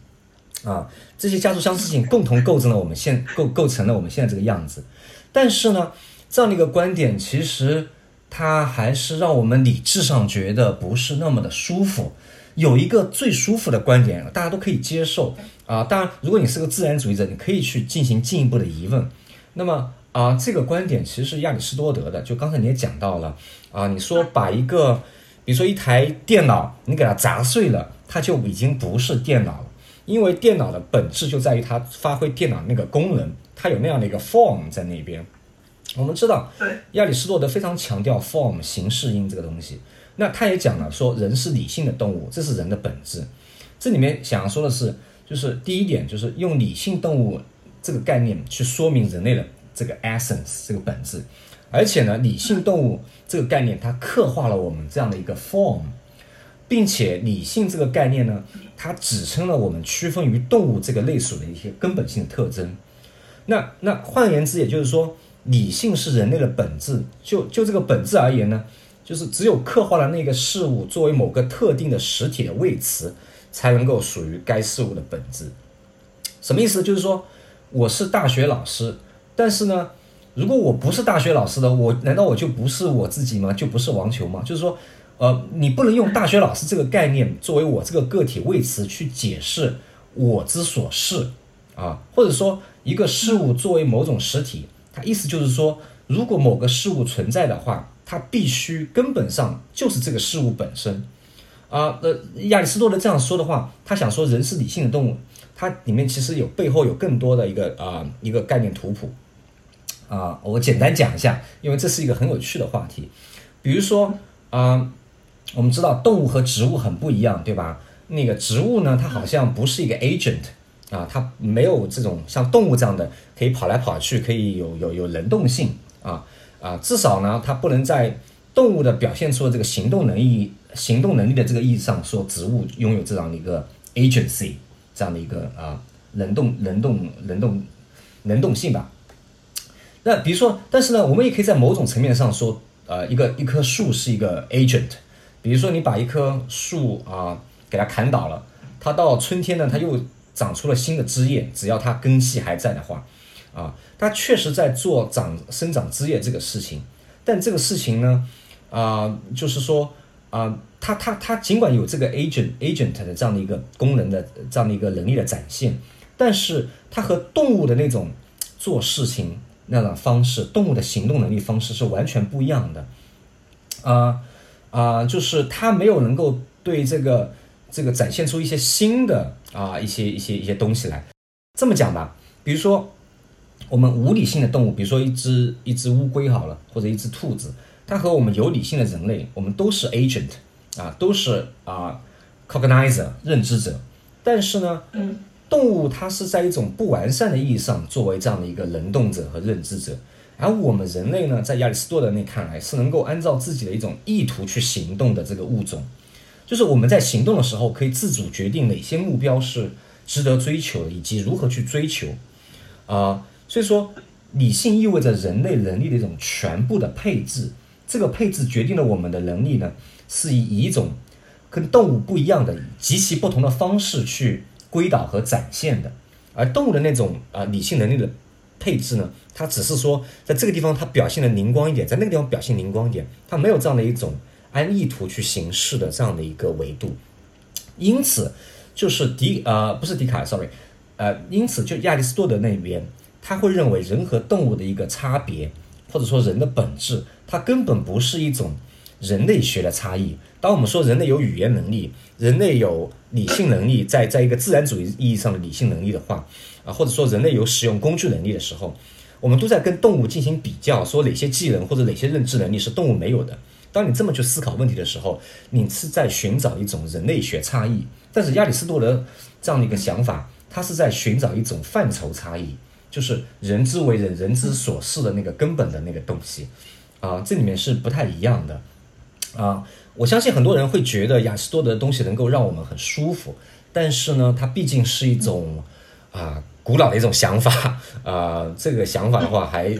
啊，这些家族相似性共同构成了我们现构构成了我们现在这个样子，但是呢，这样的一个观点其实它还是让我们理智上觉得不是那么的舒服。有一个最舒服的观点，大家都可以接受啊。当然，如果你是个自然主义者，你可以去进行进一步的疑问。那么啊，这个观点其实是亚里士多德的，就刚才你也讲到了啊，你说把一个，比如说一台电脑，你给它砸碎了，它就已经不是电脑。因为电脑的本质就在于它发挥电脑那个功能，它有那样的一个 form 在那边。我们知道，亚里士多德非常强调 form 形式音这个东西。那他也讲了说，人是理性的动物，这是人的本质。这里面想要说的是，就是第一点，就是用理性动物这个概念去说明人类的这个 essence 这个本质。而且呢，理性动物这个概念，它刻画了我们这样的一个 form。并且理性这个概念呢，它指称了我们区分于动物这个类属的一些根本性的特征。那那换言之，也就是说，理性是人类的本质。就就这个本质而言呢，就是只有刻画了那个事物作为某个特定的实体的谓词，才能够属于该事物的本质。什么意思？就是说，我是大学老师，但是呢，如果我不是大学老师的，我难道我就不是我自己吗？就不是王球吗？就是说。呃，你不能用大学老师这个概念作为我这个个体谓词去解释我之所是啊，或者说一个事物作为某种实体，它意思就是说，如果某个事物存在的话，它必须根本上就是这个事物本身啊。呃，亚里士多德这样说的话，他想说人是理性的动物，它里面其实有背后有更多的一个啊一个概念图谱啊。我简单讲一下，因为这是一个很有趣的话题，比如说啊。我们知道动物和植物很不一样，对吧？那个植物呢，它好像不是一个 agent 啊，它没有这种像动物这样的可以跑来跑去，可以有有有能动性啊啊，至少呢，它不能在动物的表现出的这个行动能力、行动能力的这个意义上说，植物拥有这样的一个 agency 这样的一个啊能动、能动、能动、能动性吧。那比如说，但是呢，我们也可以在某种层面上说，呃，一个一棵树是一个 agent。比如说，你把一棵树啊给它砍倒了，它到春天呢，它又长出了新的枝叶。只要它根系还在的话，啊，它确实在做长生长枝叶这个事情。但这个事情呢，啊，就是说啊，它它它尽管有这个 agent agent 的这样的一个功能的这样的一个能力的展现，但是它和动物的那种做事情那种方式，动物的行动能力方式是完全不一样的，啊。啊，就是它没有能够对这个这个展现出一些新的啊一些一些一些东西来。这么讲吧，比如说我们无理性的动物，比如说一只一只乌龟好了，或者一只兔子，它和我们有理性的人类，我们都是 agent 啊，都是啊 cognizer 认知者，但是呢，嗯，动物它是在一种不完善的意义上作为这样的一个能动者和认知者，而我们人类呢，在亚里士多德那看来是能够按照自己的一种意图去行动的这个物种，就是我们在行动的时候可以自主决定哪些目标是值得追求的，以及如何去追求，啊、所以说理性意味着人类能力的一种全部的配置，这个配置决定了我们的能力呢，是以一种跟动物不一样的、极其不同的方式去归导和展现的。而动物的那种啊、理性能力的配置呢，它只是说在这个地方它表现的灵光一点，在那个地方表现灵光一点，它没有这样的一种按意图去行事的这样的一个维度。因此，就是笛呃不是笛卡尔，sorry，呃，因此就亚里士多德那边，他会认为人和动物的一个差别，或者说人的本质，它根本不是一种人类学的差异。当我们说人类有语言能力，人类有理性能力，在在一个自然主义意义上的理性能力的话，啊，或者说人类有使用工具能力的时候，我们都在跟动物进行比较，说哪些技能或者哪些认知能力是动物没有的。当你这么去思考问题的时候，你是在寻找一种人类学差异。但是亚里士多德这样的一个想法，他是在寻找一种范畴差异，就是人之为人、人之所是的那个根本的那个东西。啊，这里面是不太一样的。啊，我相信很多人会觉得亚里士多德的东西能够让我们很舒服，但是呢，它毕竟是一种啊古老的一种想法啊。这个想法的话，还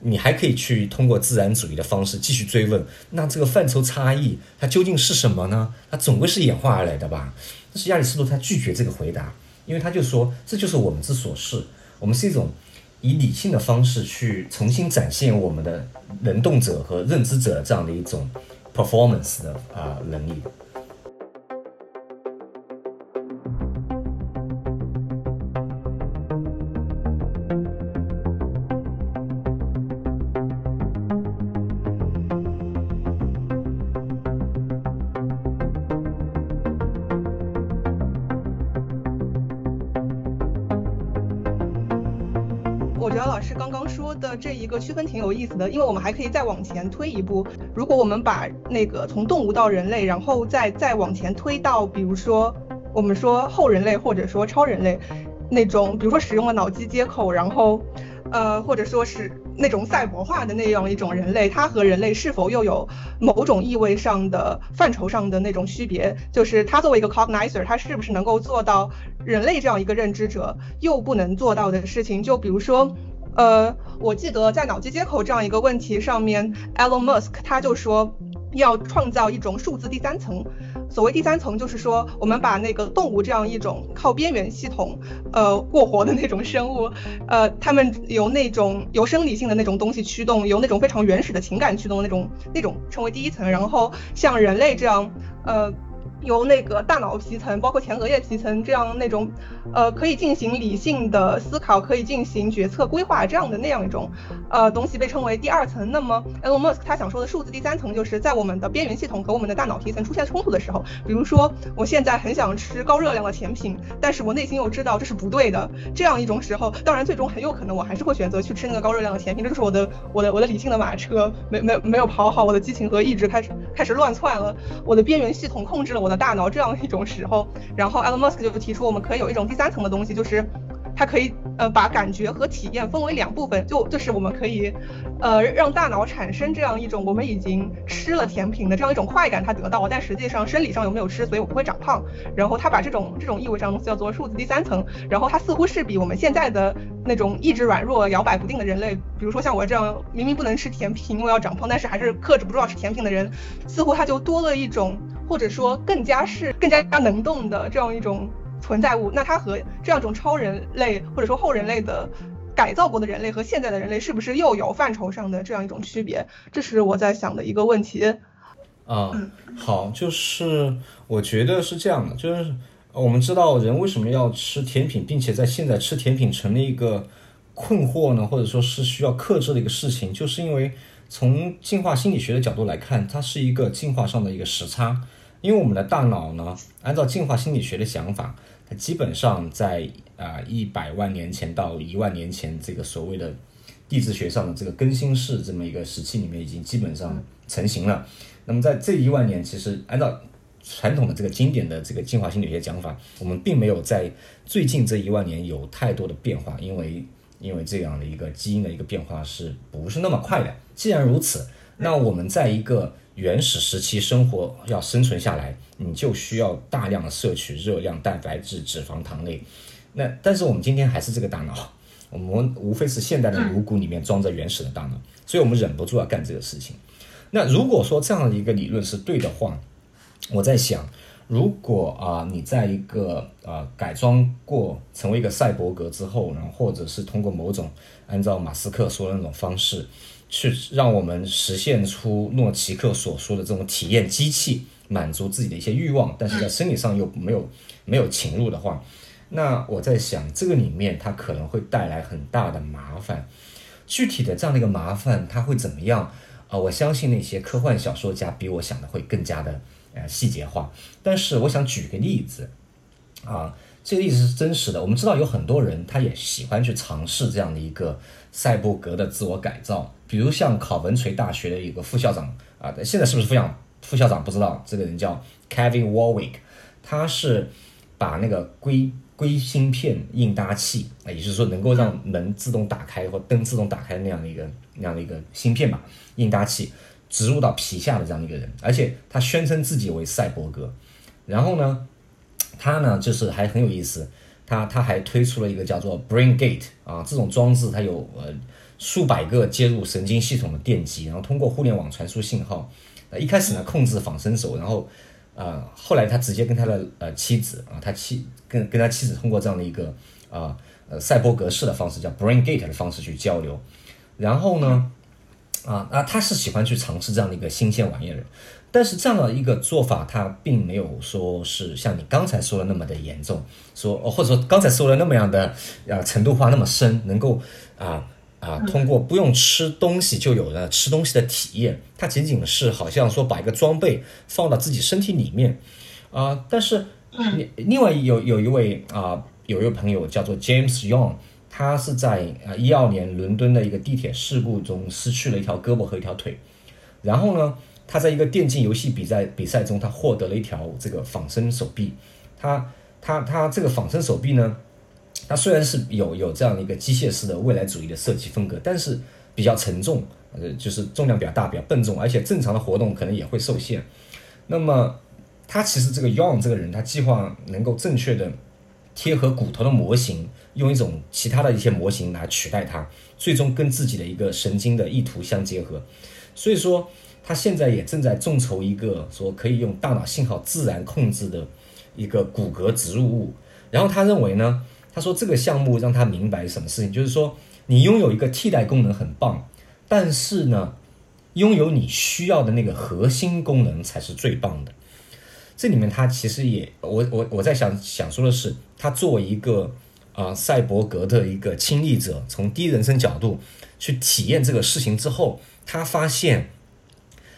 你还可以去通过自然主义的方式继续追问，那这个范畴差异它究竟是什么呢？它总归是演化而来的吧？但是亚里士多德他拒绝这个回答，因为他就说这就是我们之所是，我们是一种以理性的方式去重新展现我们的能动者和认知者这样的一种 performance 的啊、能力。师刚刚说的这一个区分挺有意思的，因为我们还可以再往前推一步。如果我们把那个从动物到人类，然后再再往前推到，比如说我们说后人类或者说超人类那种，比如说使用了脑机接口，然后呃或者说是那种赛博化的那样一种人类，它和人类是否又有某种意味上的范畴上的那种区别？就是它作为一个 cognizer，它是不是能够做到人类这样一个认知者又不能做到的事情？就比如说。呃，我记得在脑机接口这样一个问题上面，Elon Musk 他就说要创造一种数字第三层。所谓第三层，就是说我们把那个动物这样一种靠边缘系统呃过活的那种生物，呃，他们由那种由生理性的那种东西驱动，由那种非常原始的情感驱动的那种那种称为第一层，然后像人类这样呃。由那个大脑皮层，包括前额叶皮层这样那种，呃，可以进行理性的思考，可以进行决策规划这样的那样一种，呃，东西被称为第二层。那么，Elon Musk 他想说的数字第三层，就是在我们的边缘系统和我们的大脑皮层出现冲突的时候，比如说我现在很想吃高热量的甜品，但是我内心又知道这是不对的，这样一种时候，当然最终很有可能我还是会选择去吃那个高热量的甜品，这就是我的我的我的理性的马车没没没有跑好，我的激情和意志开始开始乱窜了，我的边缘系统控制了我的大脑这样一种时候，然后 Elon Musk 就提出我们可以有一种第三层的东西，就是它可以呃把感觉和体验分为两部分，就就是我们可以呃让大脑产生这样一种我们已经吃了甜品的这样一种快感，它得到了，但实际上生理上有没有吃，所以我不会长胖。然后他把这种这种意味上的东西叫做数字第三层，然后它似乎是比我们现在的那种意志软弱、摇摆不定的人类，比如说像我这样明明不能吃甜品，因为要长胖，但是还是克制不住要吃甜品的人，似乎他就多了一种。或者说更加是更加能动的这样一种存在物，那它和这样一种超人类或者说后人类的改造过的人类和现在的人类是不是又有范畴上的这样一种区别？这是我在想的一个问题。啊，好，就是我觉得是这样的，就是我们知道人为什么要吃甜品，并且在现在吃甜品成了一个困惑呢，或者说是需要克制的一个事情，就是因为从进化心理学的角度来看，它是一个进化上的一个时差。因为我们的大脑呢，按照进化心理学的想法，它基本上在啊一百万年前到一万年前这个所谓的地质学上的这个更新世这么一个时期里面，已经基本上成型了。那么在这一万年，其实按照传统的这个经典的这个进化心理学讲法，我们并没有在最近这一万年有太多的变化，因为因为这样的一个基因的一个变化是不是那么快的？既然如此，那我们在一个原始时期生活要生存下来，你就需要大量的摄取热量、蛋白质、脂肪、糖类。那但是我们今天还是这个大脑，我们无非是现代的颅骨里面装着原始的大脑，所以我们忍不住要干这个事情。那如果说这样的一个理论是对的话，我在想，如果啊你在一个呃改装过成为一个赛博格之后，然后或者是通过某种按照马斯克说的那种方式，去让我们实现出诺奇克所说的这种体验机器，满足自己的一些欲望，但是在生理上又没有没有侵入的话，那我在想这个里面它可能会带来很大的麻烦。具体的这样的一个麻烦，它会怎么样？啊，我相信那些科幻小说家比我想的会更加的呃细节化。但是我想举个例子，啊，这个例子是真实的。我们知道有很多人他也喜欢去尝试这样的一个赛博格的自我改造，比如像考文垂大学的一个副校长啊，现在是不是副校副校长不知道，这个人叫 Kevin Warwick，他是把那个硅硅芯片应答器啊，也就是说能够让门自动打开或灯自动打开那样的一个那样的一个芯片吧。应答器植入到皮下的这样的一个人，而且他宣称自己为赛博格，然后呢，他呢就是还很有意思，他他还推出了一个叫做 Brain Gate 啊这种装置，它有呃数百个接入神经系统的电极，然后通过互联网传输信号。呃，一开始呢控制仿生手，然后呃后来他直接跟他的呃妻子啊，他妻跟跟他妻子通过这样的一个啊呃赛博格式的方式，叫 Brain Gate 的方式去交流，然后呢。啊，那他是喜欢去尝试这样的一个新鲜玩意儿，但是这样的一个做法，它并没有说是像你刚才说的那么的严重，说或者说刚才说的那么样的啊程度化那么深，能够啊啊通过不用吃东西就有了吃东西的体验，它仅仅是好像说把一个装备放到自己身体里面啊，但是另外有有一位啊有一位朋友叫做 James Young。他是在啊一二年伦敦的一个地铁事故中失去了一条胳膊和一条腿，然后呢，他在一个电竞游戏比赛比赛中，他获得了一条这个仿生手臂。他他他这个仿生手臂呢，它虽然是有有这样的一个机械式的未来主义的设计风格，但是比较沉重，呃，就是重量比较大，比较笨重，而且正常的活动可能也会受限。那么他其实这个 Young 这个人，他计划能够正确的。贴合骨头的模型，用一种其他的一些模型来取代它，最终跟自己的一个神经的意图相结合。所以说，他现在也正在众筹一个说可以用大脑信号自然控制的一个骨骼植入物。然后他认为呢，他说这个项目让他明白什么事情，就是说你拥有一个替代功能很棒，但是呢，拥有你需要的那个核心功能才是最棒的。这里面他其实也，我我我在想想说的是，他作为一个啊赛博格的一个亲历者，从第一人称角度去体验这个事情之后，他发现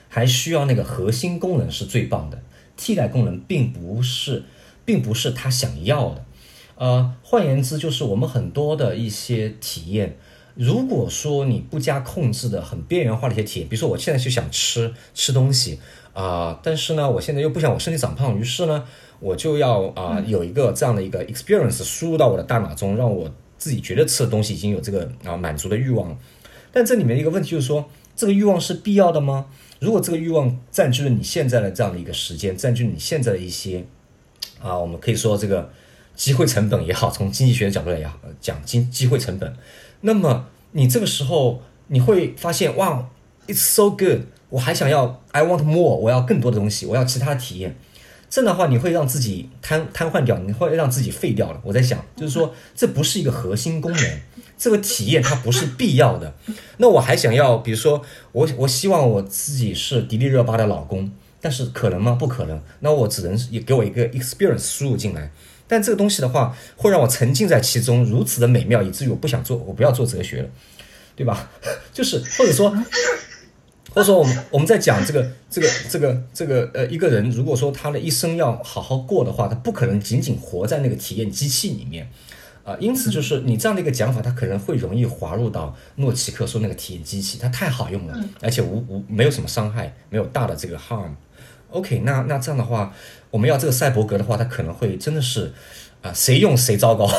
还需要那个核心功能是最棒的，替代功能并不是，并不是他想要的。呃，换言之，就是我们很多的一些体验，如果说你不加控制的很边缘化的一些体验，比如说我现在就想吃吃东西。啊，但是呢，我现在又不想我身体长胖，于是呢，我就要啊有一个这样的一个 experience 输入到我的大脑中，让我自己觉得吃的东西已经有这个啊满足的欲望。但这里面一个问题就是说，这个欲望是必要的吗？如果这个欲望占据了你现在的这样的一个时间，占据你现在的一些啊，我们可以说这个机会成本也好，从经济学的角度来讲，经机会成本，那么你这个时候你会发现，哇，it's so good。我还想要，I want more，我要更多的东西，我要其他的体验。这样的话，你会让自己瘫瘫痪掉，你会让自己废掉了。我在想，就是说，这不是一个核心功能，这个体验它不是必要的。那我还想要，比如说，我我希望我自己是迪丽热巴的老公，但是可能吗？不可能。那我只能也给我一个 experience 输入进来。但这个东西的话，会让我沉浸在其中，如此的美妙，以至于我不想做，我不要做哲学了，对吧？就是或者说。或者说，我们我们在讲这个这个这个这个呃，一个人如果说他的一生要好好过的话，他不可能仅仅活在那个体验机器里面，啊，因此就是你这样的一个讲法，它可能会容易滑入到诺奇克说那个体验机器，它太好用了，而且无无没有什么伤害，没有大的这个 harm，OK，那那这样的话，我们要这个赛博格的话，它可能会真的是啊，谁用谁糟糕。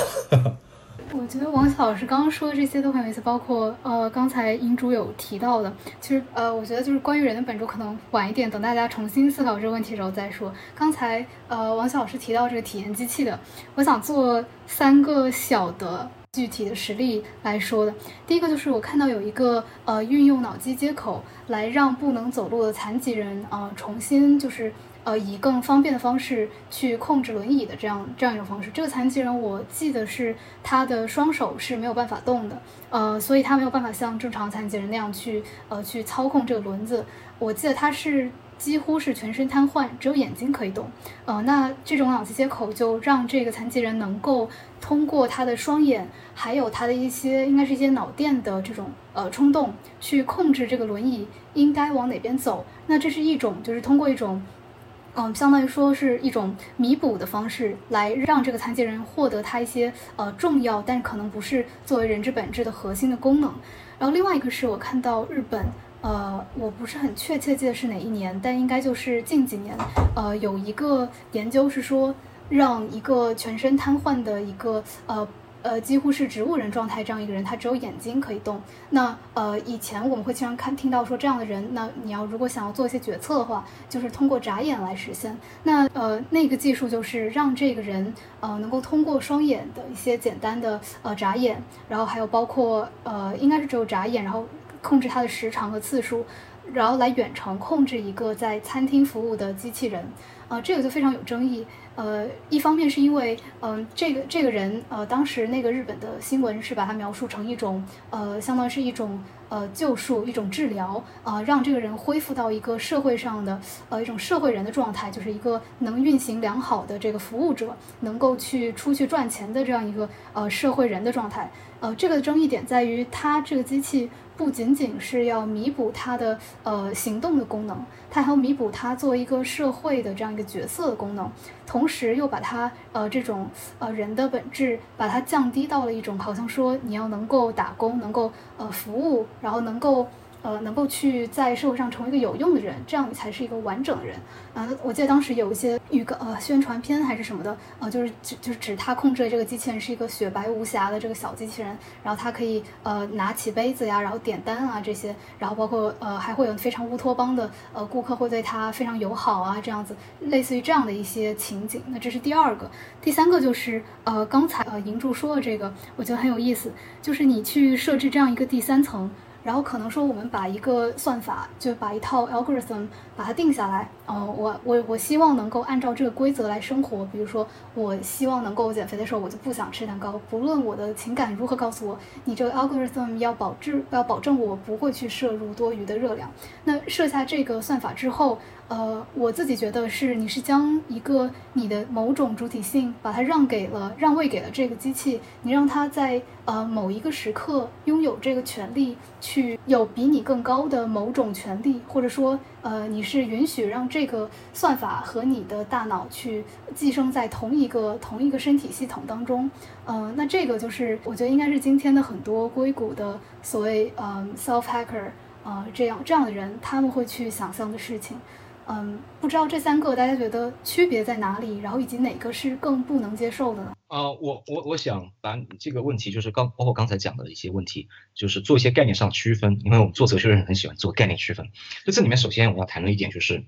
我觉得王小老师刚刚说的这些都很有意思，包括呃刚才银主有提到的，其实呃我觉得就是关于人的本质，可能晚一点等大家重新思考这个问题的时候再说。刚才呃王小老师提到这个体验机器的，我想做三个小的具体的实例来说的。第一个就是我看到有一个呃运用脑机接口来让不能走路的残疾人啊重新就是。呃，以更方便的方式去控制轮椅的这样这样一种方式。这个残疾人，我记得是他的双手是没有办法动的，呃，所以他没有办法像正常残疾人那样去呃去操控这个轮子。我记得他是几乎是全身瘫痪，只有眼睛可以动。呃，那这种脑机接口就让这个残疾人能够通过他的双眼，还有他的一些应该是一些脑电的这种呃冲动，去控制这个轮椅应该往哪边走。那这是一种，就是通过一种。嗯，相当于说是一种弥补的方式，来让这个残疾人获得他一些呃重要，但可能不是作为人之本质的核心的功能。然后另外一个是我看到日本，呃，我不是很确切记得是哪一年，但应该就是近几年，呃，有一个研究是说，让一个全身瘫痪的一个呃。呃，几乎是植物人状态这样一个人，他只有眼睛可以动。那呃，以前我们会经常看听到说这样的人，那你要如果想要做一些决策的话，就是通过眨眼来实现。那呃，那个技术就是让这个人呃能够通过双眼的一些简单的呃眨眼，然后还有包括呃应该是只有眨眼，然后控制它的时长和次数，然后来远程控制一个在餐厅服务的机器人。啊，这个就非常有争议。呃，一方面是因为，嗯，这个这个人，呃，当时那个日本的新闻是把他描述成一种，呃，相当于是一种，呃，救赎，一种治疗，啊，让这个人恢复到一个社会上的，呃，一种社会人的状态，就是一个能运行良好的这个服务者，能够去出去赚钱的这样一个，呃，社会人的状态。呃，这个争议点在于，它这个机器不仅仅是要弥补它的，呃，行动的功能。它还要弥补它作为一个社会的这样一个角色的功能，同时又把它呃这种呃人的本质把它降低到了一种好像说你要能够打工，能够呃服务，然后能够。呃，能够去在社会上成为一个有用的人，这样你才是一个完整的人。呃，我记得当时有一些预告，呃，宣传片还是什么的，呃，就是指就是指他控制的这个机器人是一个雪白无瑕的这个小机器人，然后他可以呃拿起杯子呀，然后点单啊这些，然后包括呃还会有非常乌托邦的呃顾客会对他非常友好啊这样子，类似于这样的一些情景。那这是第二个，第三个就是呃刚才呃银柱说的这个，我觉得很有意思，就是你去设置这样一个第三层。然后可能说，我们把一个算法，就把一套 algorithm 把它定下来。哦，我我我希望能够按照这个规则来生活。比如说，我希望能够减肥的时候，我就不想吃蛋糕。不论我的情感如何告诉我，你这个 algorithm 要保质，要保证我不会去摄入多余的热量。那设下这个算法之后。呃，我自己觉得是，你是将一个你的某种主体性，把它让给了、让位给了这个机器，你让它在呃某一个时刻拥有这个权利，去有比你更高的某种权利，或者说，呃，你是允许让这个算法和你的大脑去寄生在同一个同一个身体系统当中，呃，那这个就是我觉得应该是今天的很多硅谷的所谓呃 self hacker，呃，这样这样的人他们会去想象的事情。嗯，不知道这三个大家觉得区别在哪里，然后以及哪个是更不能接受的呢？啊，我我我想把你这个问题，就是刚包括刚才讲的一些问题，就是做一些概念上区分，因为我们做哲学的人很喜欢做概念区分。就这里面，首先我们要谈论一点，就是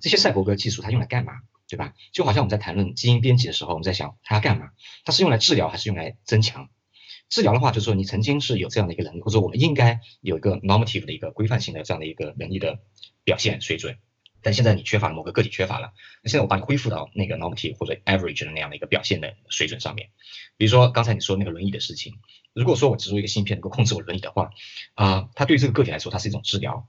这些赛博格技术它用来干嘛，对吧？就好像我们在谈论基因编辑的时候，我们在想它要干嘛？它是用来治疗还是用来增强？治疗的话，就是说你曾经是有这样的一个能力，或者我们应该有一个 normative 的一个规范性的这样的一个能力的表现水准。但现在你缺乏某个个体缺乏了，那现在我把你恢复到那个 normative 或者 average 的那样的一个表现的水准上面。比如说刚才你说那个轮椅的事情，如果说我植入一个芯片能够控制我轮椅的话，啊，它对这个个体来说它是一种治疗，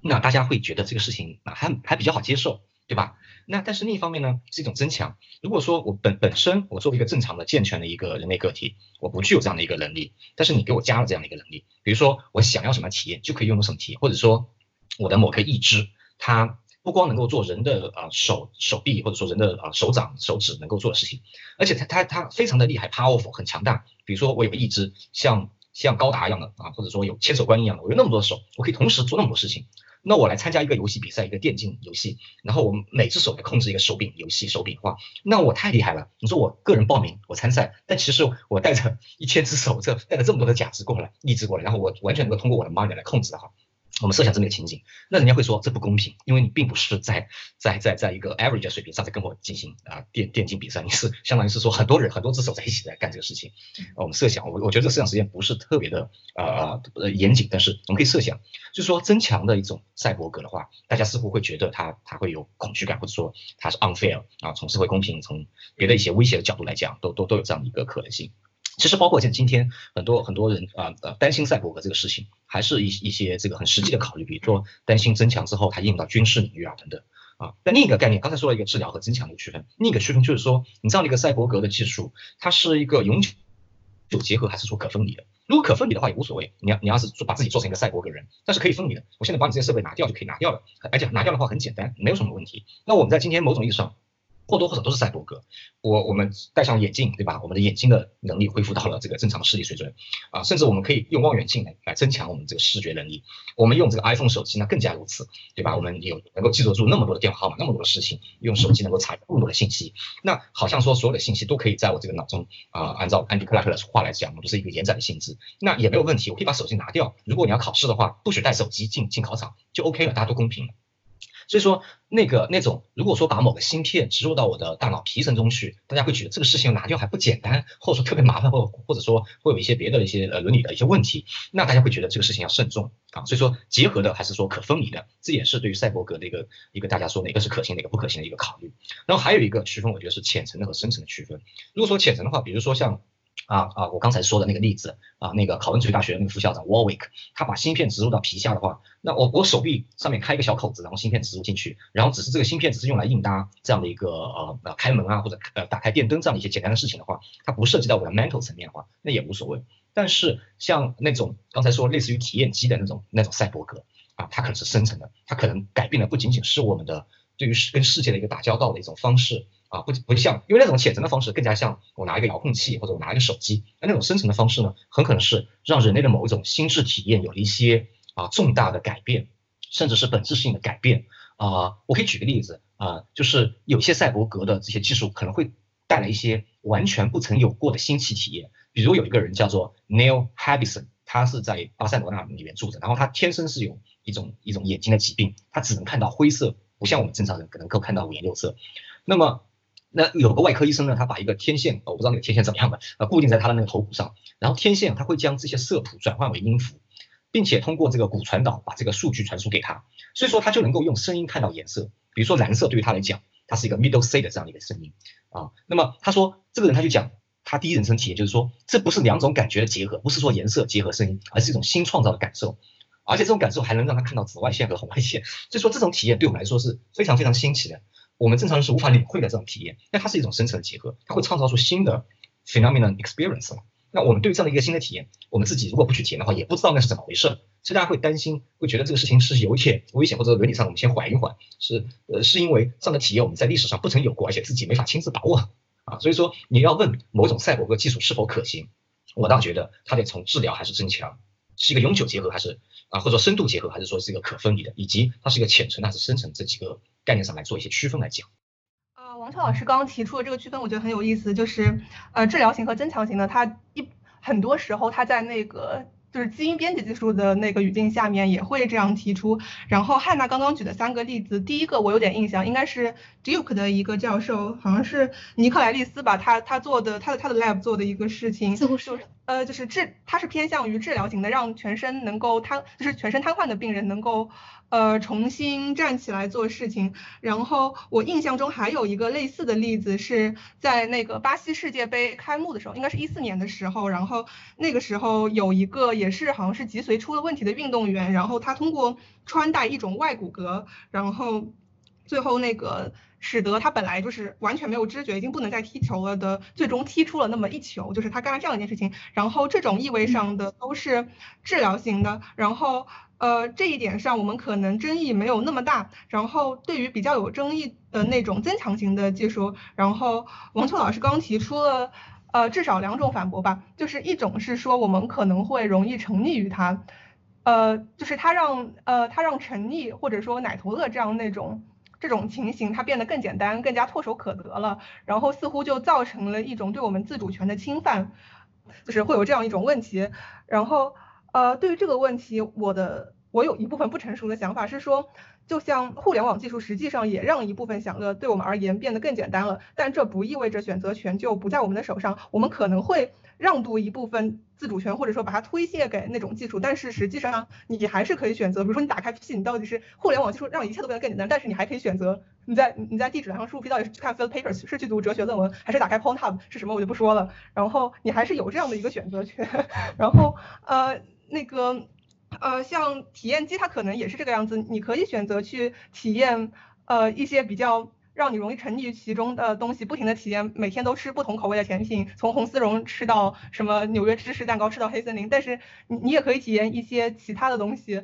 那大家会觉得这个事情啊还还比较好接受，对吧？那但是另一方面呢是一种增强。如果说我本本身我作为一个正常的健全的一个人类个体，我不具有这样的一个能力，但是你给我加了这样的一个能力，比如说我想要什么体验就可以用什么体验，或者说我的某个义肢它。不光能够做人的啊手手臂或者说人的啊手掌手指能够做的事情，而且它它它非常的厉害，powerful 很强大。比如说我有一只像像高达一样的啊，或者说有千手观音一样的，我有那么多手，我可以同时做那么多事情。那我来参加一个游戏比赛，一个电竞游戏，然后我们每只手来控制一个手柄游戏手柄的话，那我太厉害了。你说我个人报名我参赛，但其实我带着一千只手，这带着这么多的假肢过来、义肢过来，然后我完全能够通过我的 mind 来控制的话。我们设想这么一个情景，那人家会说这不公平，因为你并不是在在在在一个 average 水平上在跟我进行啊电电竞比赛，你是相当于是说很多人很多只手在一起在干这个事情。我们设想，我我觉得这个设想实验不是特别的呃呃严谨，但是我们可以设想，就是说增强的一种赛博格的话，大家似乎会觉得它它会有恐惧感，或者说它是 unfair 啊，从社会公平，从别的一些威胁的角度来讲，都都都有这样的一个可能性。其实包括像今天很多很多人啊呃担心赛博格这个事情，还是一一些这个很实际的考虑，比如说担心增强之后它应用到军事领域啊等等啊。但另一个概念，刚才说了一个治疗和增强的区分，另一个区分就是说，你这样的一个赛博格的技术，它是一个永久结合还是说可分离的？如果可分离的话也无所谓，你要你要是做把自己做成一个赛博格人，但是可以分离的。我现在把你这些设备拿掉就可以拿掉了，而且拿掉的话很简单，没有什么问题。那我们在今天某种意义上。或多或少都是赛博格。我我们戴上眼镜，对吧？我们的眼睛的能力恢复到了这个正常的视力水准啊，甚至我们可以用望远镜来来增强我们这个视觉能力。我们用这个 iPhone 手机呢更加如此，对吧？我们有能够记得住那么多的电话号码，那么多的事情，用手机能够查那么多的信息。那好像说所有的信息都可以在我这个脑中啊，按照安迪克拉克的话来讲，都是一个延展的性质。那也没有问题，我可以把手机拿掉。如果你要考试的话，不许带手机进进考场就 OK 了，大家都公平了。所以说，那个那种，如果说把某个芯片植入到我的大脑皮层中去，大家会觉得这个事情拿掉还不简单，或者说特别麻烦，或或者说会有一些别的一些呃伦理的一些问题，那大家会觉得这个事情要慎重啊。所以说，结合的还是说可分离的，这也是对于赛博格的一个一个大家说哪个是可行，哪个不可行的一个考虑。然后还有一个区分，我觉得是浅层的和深层的区分。如果说浅层的话，比如说像。啊啊！我刚才说的那个例子啊，那个考文垂大学那个副校长 Warwick，他把芯片植入到皮下的话，那我我手臂上面开一个小口子，然后芯片植入进去，然后只是这个芯片只是用来应答这样的一个呃呃开门啊或者呃打开电灯这样的一些简单的事情的话，它不涉及到我的 mental 层面的话，那也无所谓。但是像那种刚才说类似于体验机的那种那种赛博格啊，它可能是深层的，它可能改变的不仅仅是我们的对于跟世界的一个打交道的一种方式。啊，不不像，因为那种浅层的方式更加像我拿一个遥控器或者我拿一个手机，那那种深层的方式呢，很可能是让人类的某一种心智体验有了一些啊重大的改变，甚至是本质性的改变啊。我可以举个例子啊，就是有些赛博格的这些技术可能会带来一些完全不曾有过的新奇体验。比如有一个人叫做 Neil Habison，他是在巴塞罗那里面住着，然后他天生是有一种一种眼睛的疾病，他只能看到灰色，不像我们正常人可能够看到五颜六色。那么那有个外科医生呢，他把一个天线，我不知道那个天线怎么样的，呃，固定在他的那个头骨上，然后天线他会将这些色谱转换为音符，并且通过这个骨传导把这个数据传输给他，所以说他就能够用声音看到颜色，比如说蓝色对于他来讲，它是一个 middle C 的这样的一个声音啊。那么他说这个人他就讲他第一人称体验就是说这不是两种感觉的结合，不是说颜色结合声音，而是一种新创造的感受，而且这种感受还能让他看到紫外线和红外线，所以说这种体验对我们来说是非常非常新奇的。我们正常人是无法领会的这种体验，那它是一种深层的结合，它会创造出新的 phenomenon experience 嘛那我们对于这样的一个新的体验，我们自己如果不去体验的话，也不知道那是怎么回事，所以大家会担心，会觉得这个事情是有一点危险，或者伦理上我们先缓一缓，是呃是因为这样的体验我们在历史上不曾有过，而且自己没法亲自把握啊。所以说你要问某种赛博格技术是否可行，我倒觉得它得从治疗还是增强，是一个永久结合还是啊或者深度结合，还是说是一个可分离的，以及它是一个浅层还是深层这几个。概念上来做一些区分来讲，呃，王超老师刚刚提出的这个区分，我觉得很有意思，就是呃，治疗型和增强型的，它一很多时候它在那个就是基因编辑技术的那个语境下面也会这样提出。然后汉娜刚刚举的三个例子，第一个我有点印象，应该是 Duke 的一个教授，好像是尼克莱利斯吧，他他做的他的他的 lab 做的一个事情，似乎是呃，就是治，它是偏向于治疗型的，让全身能够瘫，就是全身瘫痪的病人能够。呃，重新站起来做事情。然后我印象中还有一个类似的例子，是在那个巴西世界杯开幕的时候，应该是一四年的时候。然后那个时候有一个也是好像是脊髓出了问题的运动员，然后他通过穿戴一种外骨骼，然后最后那个使得他本来就是完全没有知觉，已经不能再踢球了的，最终踢出了那么一球，就是他干了这样一件事情。然后这种意味上的都是治疗型的。然后。呃，这一点上我们可能争议没有那么大。然后对于比较有争议的那种增强型的技术，然后王秋老师刚提出了呃至少两种反驳吧，就是一种是说我们可能会容易沉溺于它，呃，就是它让呃它让沉溺或者说奶头乐这样那种这种情形，它变得更简单，更加唾手可得了，然后似乎就造成了一种对我们自主权的侵犯，就是会有这样一种问题。然后呃，对于这个问题，我的我有一部分不成熟的想法是说。就像互联网技术实际上也让一部分享乐对我们而言变得更简单了，但这不意味着选择权就不在我们的手上。我们可能会让渡一部分自主权，或者说把它推卸给那种技术，但是实际上你还是可以选择。比如说你打开 P，你到底是互联网技术让一切都变得更简单，但是你还可以选择你在你在地址栏上输入 P，到底是去看 Field Papers，是去读哲学论文，还是打开 p o n t u b 是什么我就不说了。然后你还是有这样的一个选择权。然后呃那个。呃，像体验机，它可能也是这个样子。你可以选择去体验，呃，一些比较让你容易沉溺于其中的东西，不停的体验，每天都吃不同口味的甜品，从红丝绒吃到什么纽约芝士蛋糕，吃到黑森林。但是你你也可以体验一些其他的东西，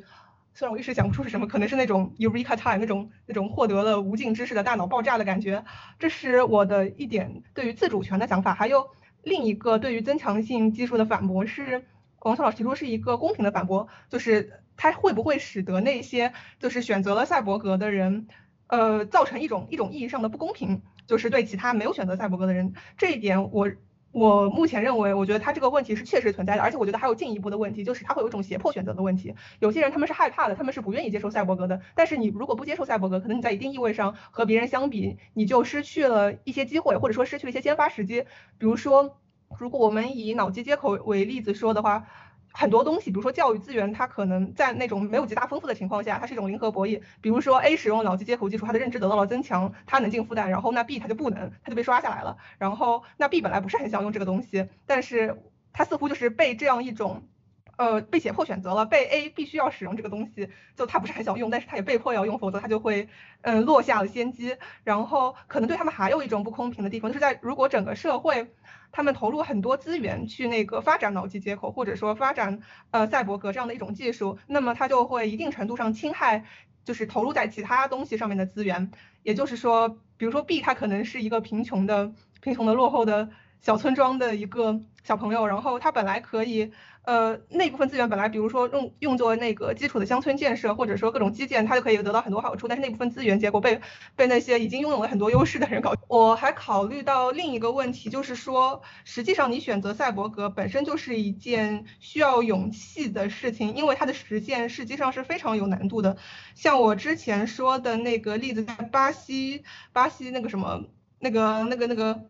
虽然我一时想不出是什么，可能是那种 Eureka time 那种那种获得了无尽知识的大脑爆炸的感觉。这是我的一点对于自主权的想法。还有另一个对于增强性技术的反驳是。王超老师提出是一个公平的反驳，就是它会不会使得那些就是选择了赛博格的人，呃，造成一种一种意义上的不公平，就是对其他没有选择赛博格的人，这一点我我目前认为，我觉得他这个问题是确实存在的，而且我觉得还有进一步的问题，就是他会有一种胁迫选择的问题。有些人他们是害怕的，他们是不愿意接受赛博格的，但是你如果不接受赛博格，可能你在一定意味上和别人相比，你就失去了一些机会，或者说失去了一些先发时机，比如说。如果我们以脑机接口为例子说的话，很多东西，比如说教育资源，它可能在那种没有极大丰富的情况下，它是一种零和博弈。比如说 A 使用脑机接口技术，它的认知得到了增强，它能进复旦，然后那 B 它就不能，它就被刷下来了。然后那 B 本来不是很想用这个东西，但是它似乎就是被这样一种。呃，被胁迫选择了，被 A 必须要使用这个东西，就他不是很想用，但是他也被迫要用，否则他就会，嗯，落下了先机。然后可能对他们还有一种不公平的地方，就是在如果整个社会他们投入很多资源去那个发展脑机接口，或者说发展呃赛博格这样的一种技术，那么它就会一定程度上侵害，就是投入在其他东西上面的资源。也就是说，比如说 B 他可能是一个贫穷的、贫穷的、落后的小村庄的一个小朋友，然后他本来可以。呃，那部分资源本来，比如说用用作那个基础的乡村建设，或者说各种基建，它就可以得到很多好处。但是那部分资源结果被被那些已经拥有了很多优势的人搞。我还考虑到另一个问题，就是说，实际上你选择赛博格本身就是一件需要勇气的事情，因为它的实现实际上是非常有难度的。像我之前说的那个例子，在巴西，巴西那个什么，那个那个那个。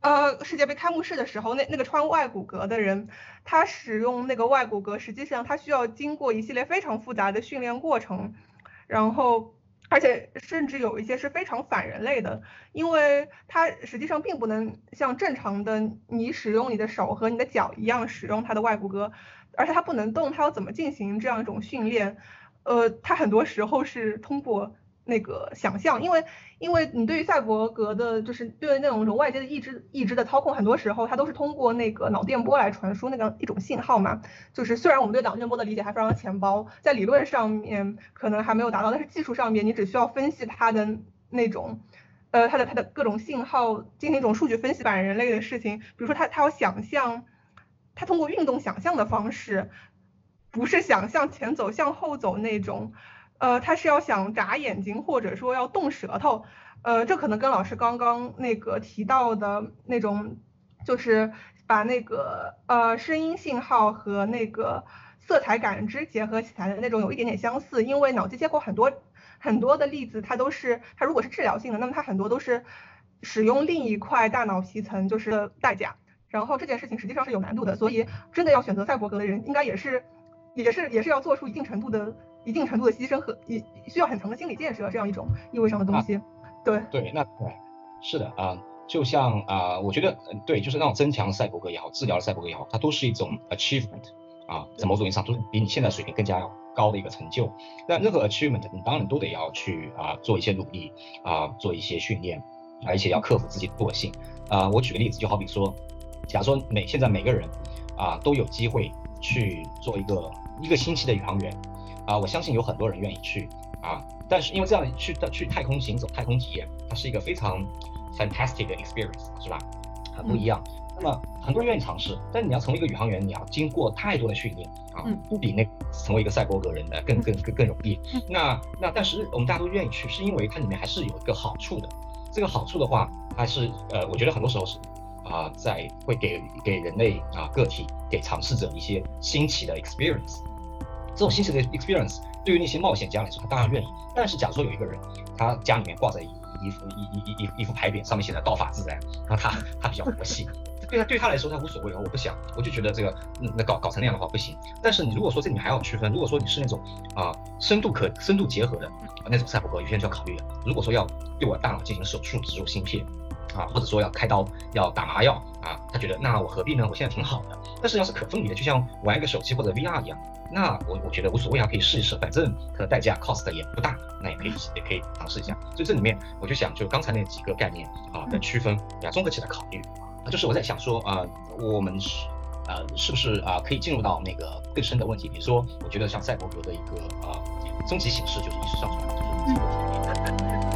呃，世界杯开幕式的时候，那那个穿外骨骼的人，他使用那个外骨骼，实际上他需要经过一系列非常复杂的训练过程，然后，而且甚至有一些是非常反人类的，因为他实际上并不能像正常的你使用你的手和你的脚一样使用他的外骨骼，而且他不能动，他要怎么进行这样一种训练？呃，他很多时候是通过。那个想象，因为因为你对于赛博格的，就是对于那种种外界的意志意志的操控，很多时候它都是通过那个脑电波来传输那个一种信号嘛。就是虽然我们对脑电波的理解还非常浅薄，在理论上面可能还没有达到，但是技术上面你只需要分析它的那种，呃，它的它的各种信号进行一种数据分析反人类的事情。比如说它它要想象，它通过运动想象的方式，不是想向前走向后走那种。呃，他是要想眨眼睛，或者说要动舌头，呃，这可能跟老师刚刚那个提到的那种，就是把那个呃声音信号和那个色彩感知结合起来的那种有一点点相似。因为脑机接口很多很多的例子，它都是它如果是治疗性的，那么它很多都是使用另一块大脑皮层就是代价。然后这件事情实际上是有难度的，所以真的要选择赛博格的人，应该也是也是也是要做出一定程度的。一定程度的牺牲和也需要很强的心理建设，这样一种意味上的东西。对对，那对，是的啊，就像啊，我觉得对，就是那种增强赛博格也好，治疗的赛博格也好，它都是一种 achievement 啊，在某种意义上都是比你现在水平更加高的一个成就。那任何 achievement，你当然都得要去啊做一些努力啊，做一些训练，而且要克服自己的惰性啊。我举个例子，就好比说，假如说每现在每个人啊都有机会去做一个一个星期的宇航员。啊，我相信有很多人愿意去啊，但是因为这样去去太空行走、太空体验，它是一个非常 fantastic 的 experience，是吧？很不一样。那么很多人愿意尝试，但你要成为一个宇航员，你要经过太多的训练啊，不比那成为一个赛博格人的更更更更容易。那那但是我们大家都愿意去，是因为它里面还是有一个好处的。这个好处的话，还是呃，我觉得很多时候是啊，在会给给人类啊个体给尝试者一些新奇的 experience。这种新奇的 experience 对于那些冒险家来说，他当然愿意。但是假如说有一个人，他家里面挂着一一一一一一一幅牌匾，上面写着“道法自然”，然后他 他比较佛系，对他对他来说他无所谓啊，我不想，我就觉得这个那搞搞成那样的话不行。但是你如果说这里面还要区分，如果说你是那种啊深度可深度结合的那种赛博格，有些人就要考虑了。如果说要对我大脑进行手术植入芯片。啊，或者说要开刀要打麻药啊，他觉得那我何必呢？我现在挺好的。但是要是可分离的，就像玩一个手机或者 VR 一样，那我我觉得无所谓啊，可以试一试，反正它的代价 cost 也不大，那也可以也可以尝试一下。所以这里面我就想，就刚才那几个概念啊的区分，要综合起来考虑啊。就是我在想说啊，我们是呃是不是啊可以进入到那个更深的问题？比如说，我觉得像赛博格的一个啊终极形式就是意识上传，就是。